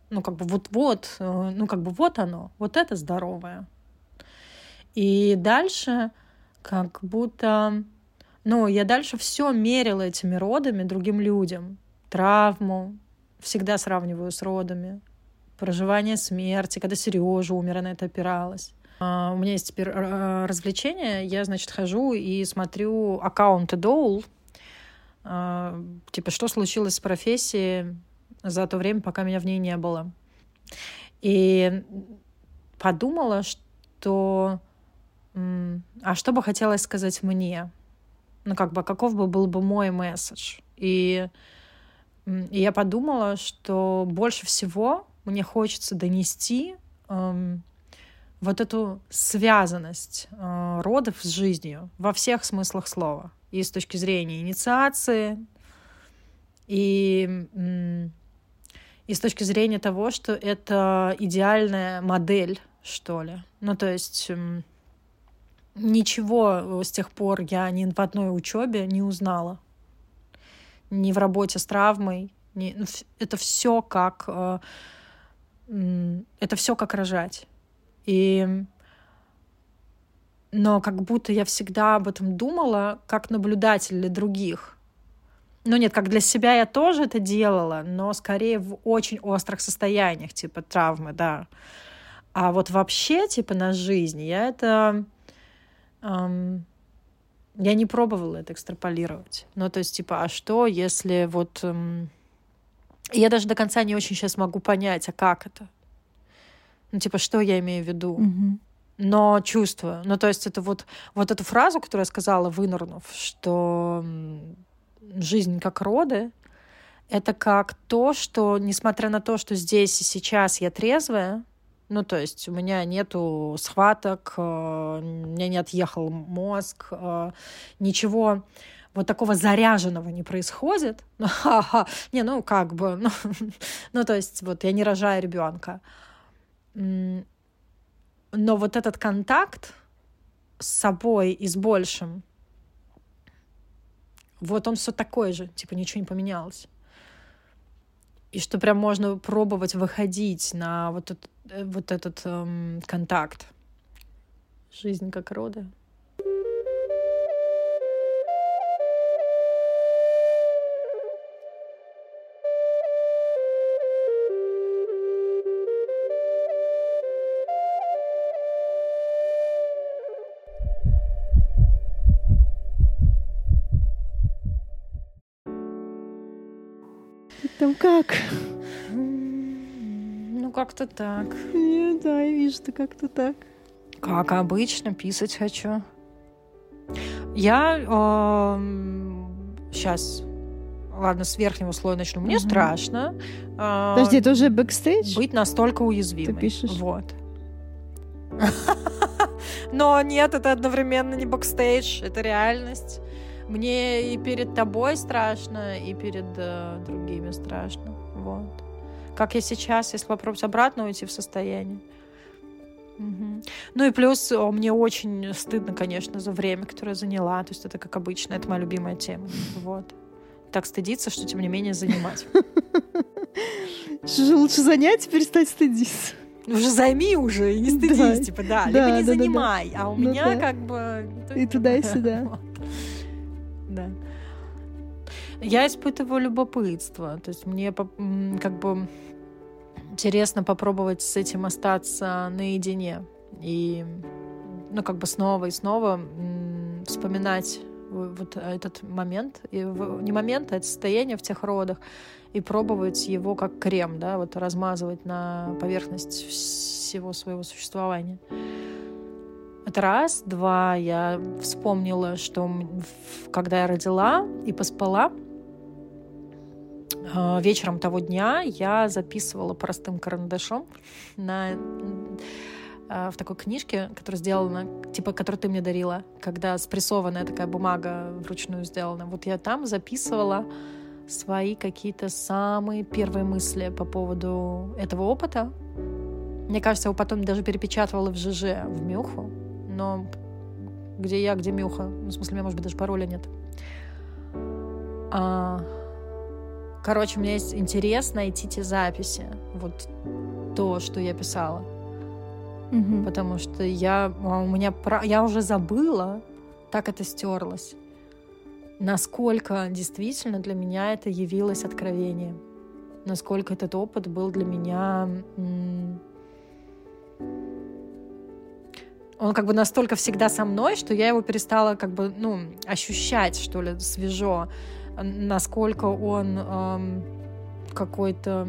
Ну, как бы вот-вот, э, ну, как бы вот оно, вот это здоровое. И дальше как будто, ну, я дальше все мерила этими родами другим людям. Травму всегда сравниваю с родами. Проживание смерти, когда Сережа умер, она это опиралась. Uh, у меня есть теперь uh, развлечение. Я, значит, хожу и смотрю аккаунты Доул. Uh, типа, что случилось с профессией за то время, пока меня в ней не было. И подумала, что а что бы хотелось сказать мне? Ну, как бы, каков бы был бы мой месседж? И, и я подумала, что больше всего мне хочется донести эм, вот эту связанность э, родов с жизнью во всех смыслах слова. И с точки зрения инициации, и, и с точки зрения того, что это идеальная модель, что ли. Ну, то есть ничего с тех пор я ни в одной учебе не узнала. Ни в работе с травмой. Ни... Ну, это все как... Э, это все как рожать. И... Но как будто я всегда об этом думала как наблюдатель для других. Ну нет, как для себя я тоже это делала, но скорее в очень острых состояниях, типа травмы, да. А вот вообще, типа на жизнь, я это... Эм, я не пробовала это экстраполировать. Ну, то есть, типа, а что, если вот... Эм, я даже до конца не очень сейчас могу понять, а как это? Ну, типа, что я имею в виду? Мгм. но чувствую. Ну, то есть это вот, вот эту фразу, которую я сказала, вынырнув, что жизнь как роды, это как то, что, несмотря на то, что здесь и сейчас я трезвая, ну, то есть у меня нету схваток, э, у меня не отъехал мозг, э, ничего вот такого заряженного не происходит. Ну. Не, ну, как бы, ну, ну, то есть вот я не рожаю ребенка. Но вот этот контакт с собой и с большим, вот он все такой же, типа ничего не поменялось. И что прям можно пробовать выходить на вот этот, вот этот эм, контакт. Жизнь как роды. Там как? Как-то так. Не, да, я вижу, что как-то так. Как обычно, писать хочу. Я сейчас, ладно, с верхнего слоя начну. Мне Мгм. страшно. а, Подожди, это уже бэкстейдж? быть настолько уязвимой. Ты пишешь? Вот. Но нет, это одновременно не бэкстейдж, это реальность. Мне и перед тобой страшно, и перед э, другими страшно. Вот. Как я сейчас, если попробовать обратно уйти в состояние. Мгм. Ну и плюс мне очень стыдно, конечно, за время, которое заняла. То есть это как обычно, это моя любимая тема. Вот. Так стыдиться, что тем не менее занимать. Лучше занять и перестать стыдиться? Уже займи уже и не Да. стыдись, типа, да. Да, Либо не да, да, да. занимай, а у Ну меня да. как бы... И туда, и сюда. Вот. Да. Я испытываю любопытство. То есть мне как бы интересно попробовать с этим остаться наедине. И ну, как бы снова и снова вспоминать вот этот момент, и не момент, а это состояние в тех родах, и пробовать его как крем, да, вот размазывать на поверхность всего своего существования. Это раз. Два, я вспомнила, что когда я родила и поспала, вечером того дня я записывала простым карандашом на э, в такой книжке, которая сделана, типа, которую ты мне дарила, когда спрессованная такая бумага вручную сделана. Вот я там записывала свои какие-то самые первые мысли по поводу этого опыта. Мне кажется, его потом даже перепечатывала в ЖЖ, в Мюху, но где я, где Мюха. Ну, в смысле, у меня, может быть, даже пароля нет. А, Короче, мне есть интерес найти те записи, вот то, что я писала. Мгм. Потому что я, а, у меня, я уже забыла, так это стерлось. Насколько действительно для меня это явилось откровением. Насколько этот опыт был для меня... Он как бы настолько всегда со мной, что я его перестала как бы, ну, ощущать, что ли, свежо. Насколько он эм, какой-то...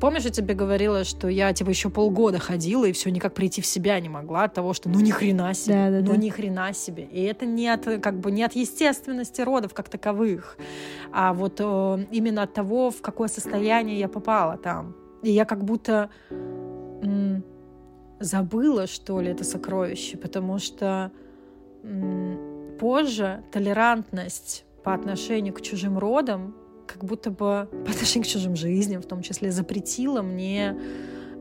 Помнишь, я тебе говорила, что я типа еще полгода ходила и все никак прийти в себя не могла от того, что ну ни хрена себе, Да, да, ну да. ни хрена себе. И это не от как бы не от естественности родов как таковых, а вот э, именно от того, в какое состояние я попала там. И я как будто м, забыла, что ли, это сокровище, потому что м, позже толерантность по отношению к чужим родам как будто бы по отношению к чужим жизням, в том числе, запретила мне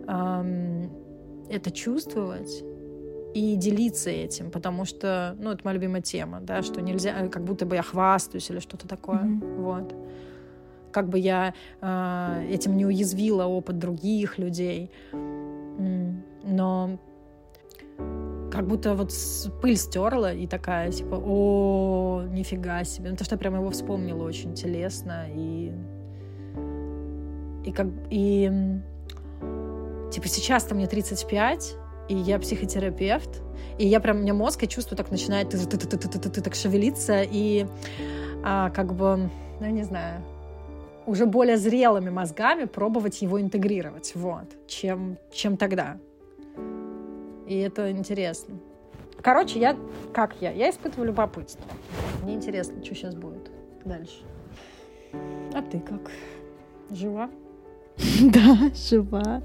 ам, это чувствовать и делиться этим, потому что, ну, это моя любимая тема, да, что нельзя, э, как будто бы я хвастаюсь или что-то такое, Мгм. вот. Как бы я а, этим не уязвила опыт других людей, но как будто вот пыль стерла и такая, типа, о, нифига себе. Ну, то, что я прямо его вспомнила очень телесно и... И как... И... Типа, сейчас-то мне 35, и я психотерапевт, и я прям, у меня мозг, я чувствую, так начинает так шевелиться, и а, как бы, ну, не знаю, уже более зрелыми мозгами пробовать его интегрировать, вот, чем, чем тогда. И это интересно. Короче, я, как я? Я испытываю любопытство. Мне интересно, что сейчас будет дальше. А ты как? Жива? Да, жива.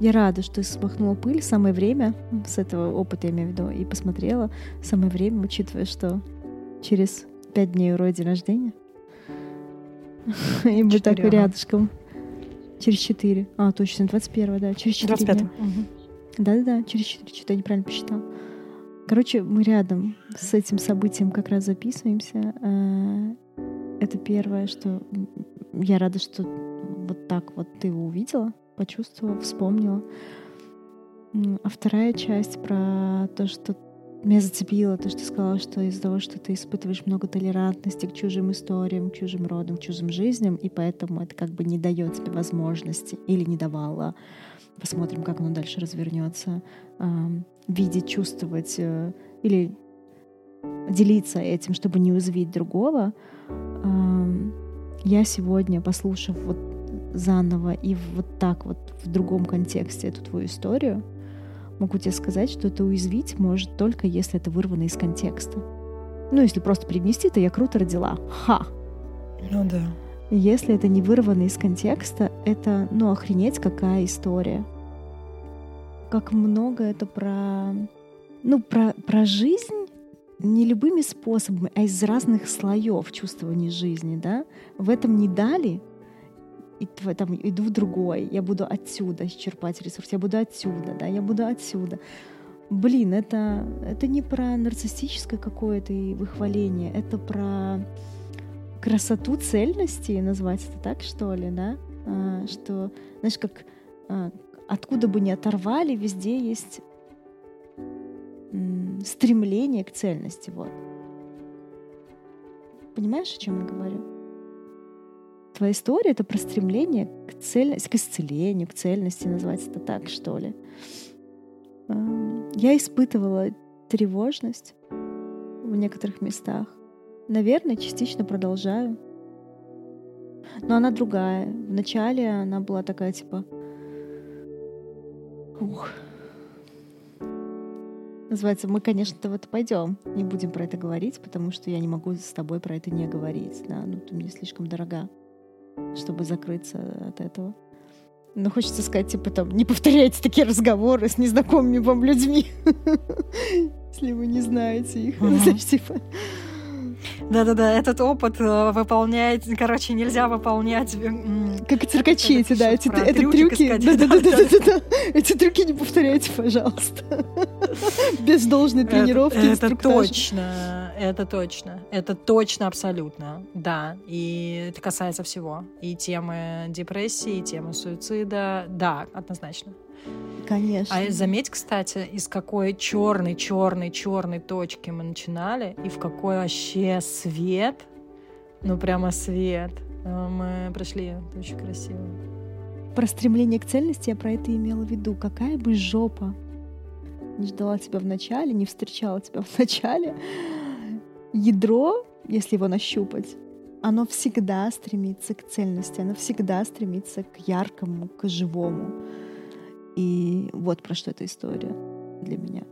Я рада, что смахнула пыль. Самое время с этого опыта, я имею в виду, и посмотрела. Самое время, учитывая, что через пять дней у Роя день рождения. И мы так рядышком. Через четыре. А, точно, 21 да. Через четыре 25 Да-да-да, через четыре. Что-то я неправильно посчитала. Короче, мы рядом с этим событием как раз записываемся. Э, это первое, что я рада, что вот так вот ты его увидела почувствовала, вспомнила. А вторая часть про то, что меня зацепило, то, что ты сказала, что из-за того, что ты испытываешь много толерантности к чужим историям, к чужим родам, к чужим жизням, и поэтому это как бы не дает тебе возможности или не давало. Посмотрим, как оно дальше развернется. Видеть, чувствовать э, или делиться этим, чтобы не уязвить другого. Я сегодня, послушав вот заново и вот так вот в другом контексте эту твою историю, могу тебе сказать, что это уязвить может только если это вырвано из контекста. Ну, если просто привнести, то я круто родила. Ха! Ну да. Если это не вырвано из контекста, это, ну, охренеть, какая история. Как много это про, ну, про, про жизнь не любыми способами, а из разных слоев чувствования жизни, да? В этом не дали, и там, иду в другой, я буду отсюда черпать ресурс, я буду отсюда, да, я буду отсюда. Блин, это, это не про нарциссическое какое-то и выхваление, это про красоту цельности, назвать это так, что ли, да? А, что, знаешь, как а, откуда бы ни оторвали, везде есть м, стремление к цельности, вот. Понимаешь, о чем я говорю? твоя история — это про стремление к цельности, к исцелению, к цельности, назвать это так, что ли. Эм, я испытывала тревожность в некоторых местах. Наверное, частично продолжаю. Но она другая. Вначале она была такая, типа... Ух. Называется, мы, конечно-то в это пойдем. Не будем про это говорить, потому что я не могу с тобой про это не говорить. Да? Ну, ты мне слишком дорога чтобы закрыться от этого. Но хочется сказать, типа, там, не повторяйте такие разговоры с незнакомыми вам людьми, если вы не знаете их. Типа, да-да-да, этот опыт э, выполняет, короче, нельзя выполнять. Как и циркачи эти, да, эти, это трюки. Да-да-да, эти трюки не повторяйте, пожалуйста. Без должной тренировки, Это точно, это точно, это точно абсолютно, да. И это касается всего. И темы депрессии, и темы суицида, да, однозначно. Конечно. А заметь, кстати, из какой черной, черной, черной точки мы начинали и в какой вообще свет, ну прямо свет, э, мы прошли. Это очень красиво. Про стремление к цельности я про это имела в виду. Какая бы жопа не ждала тебя в начале, не встречала тебя в начале, ядро, если его нащупать, оно всегда стремится к цельности, оно всегда стремится к яркому, к живому. И вот про что эта история для меня.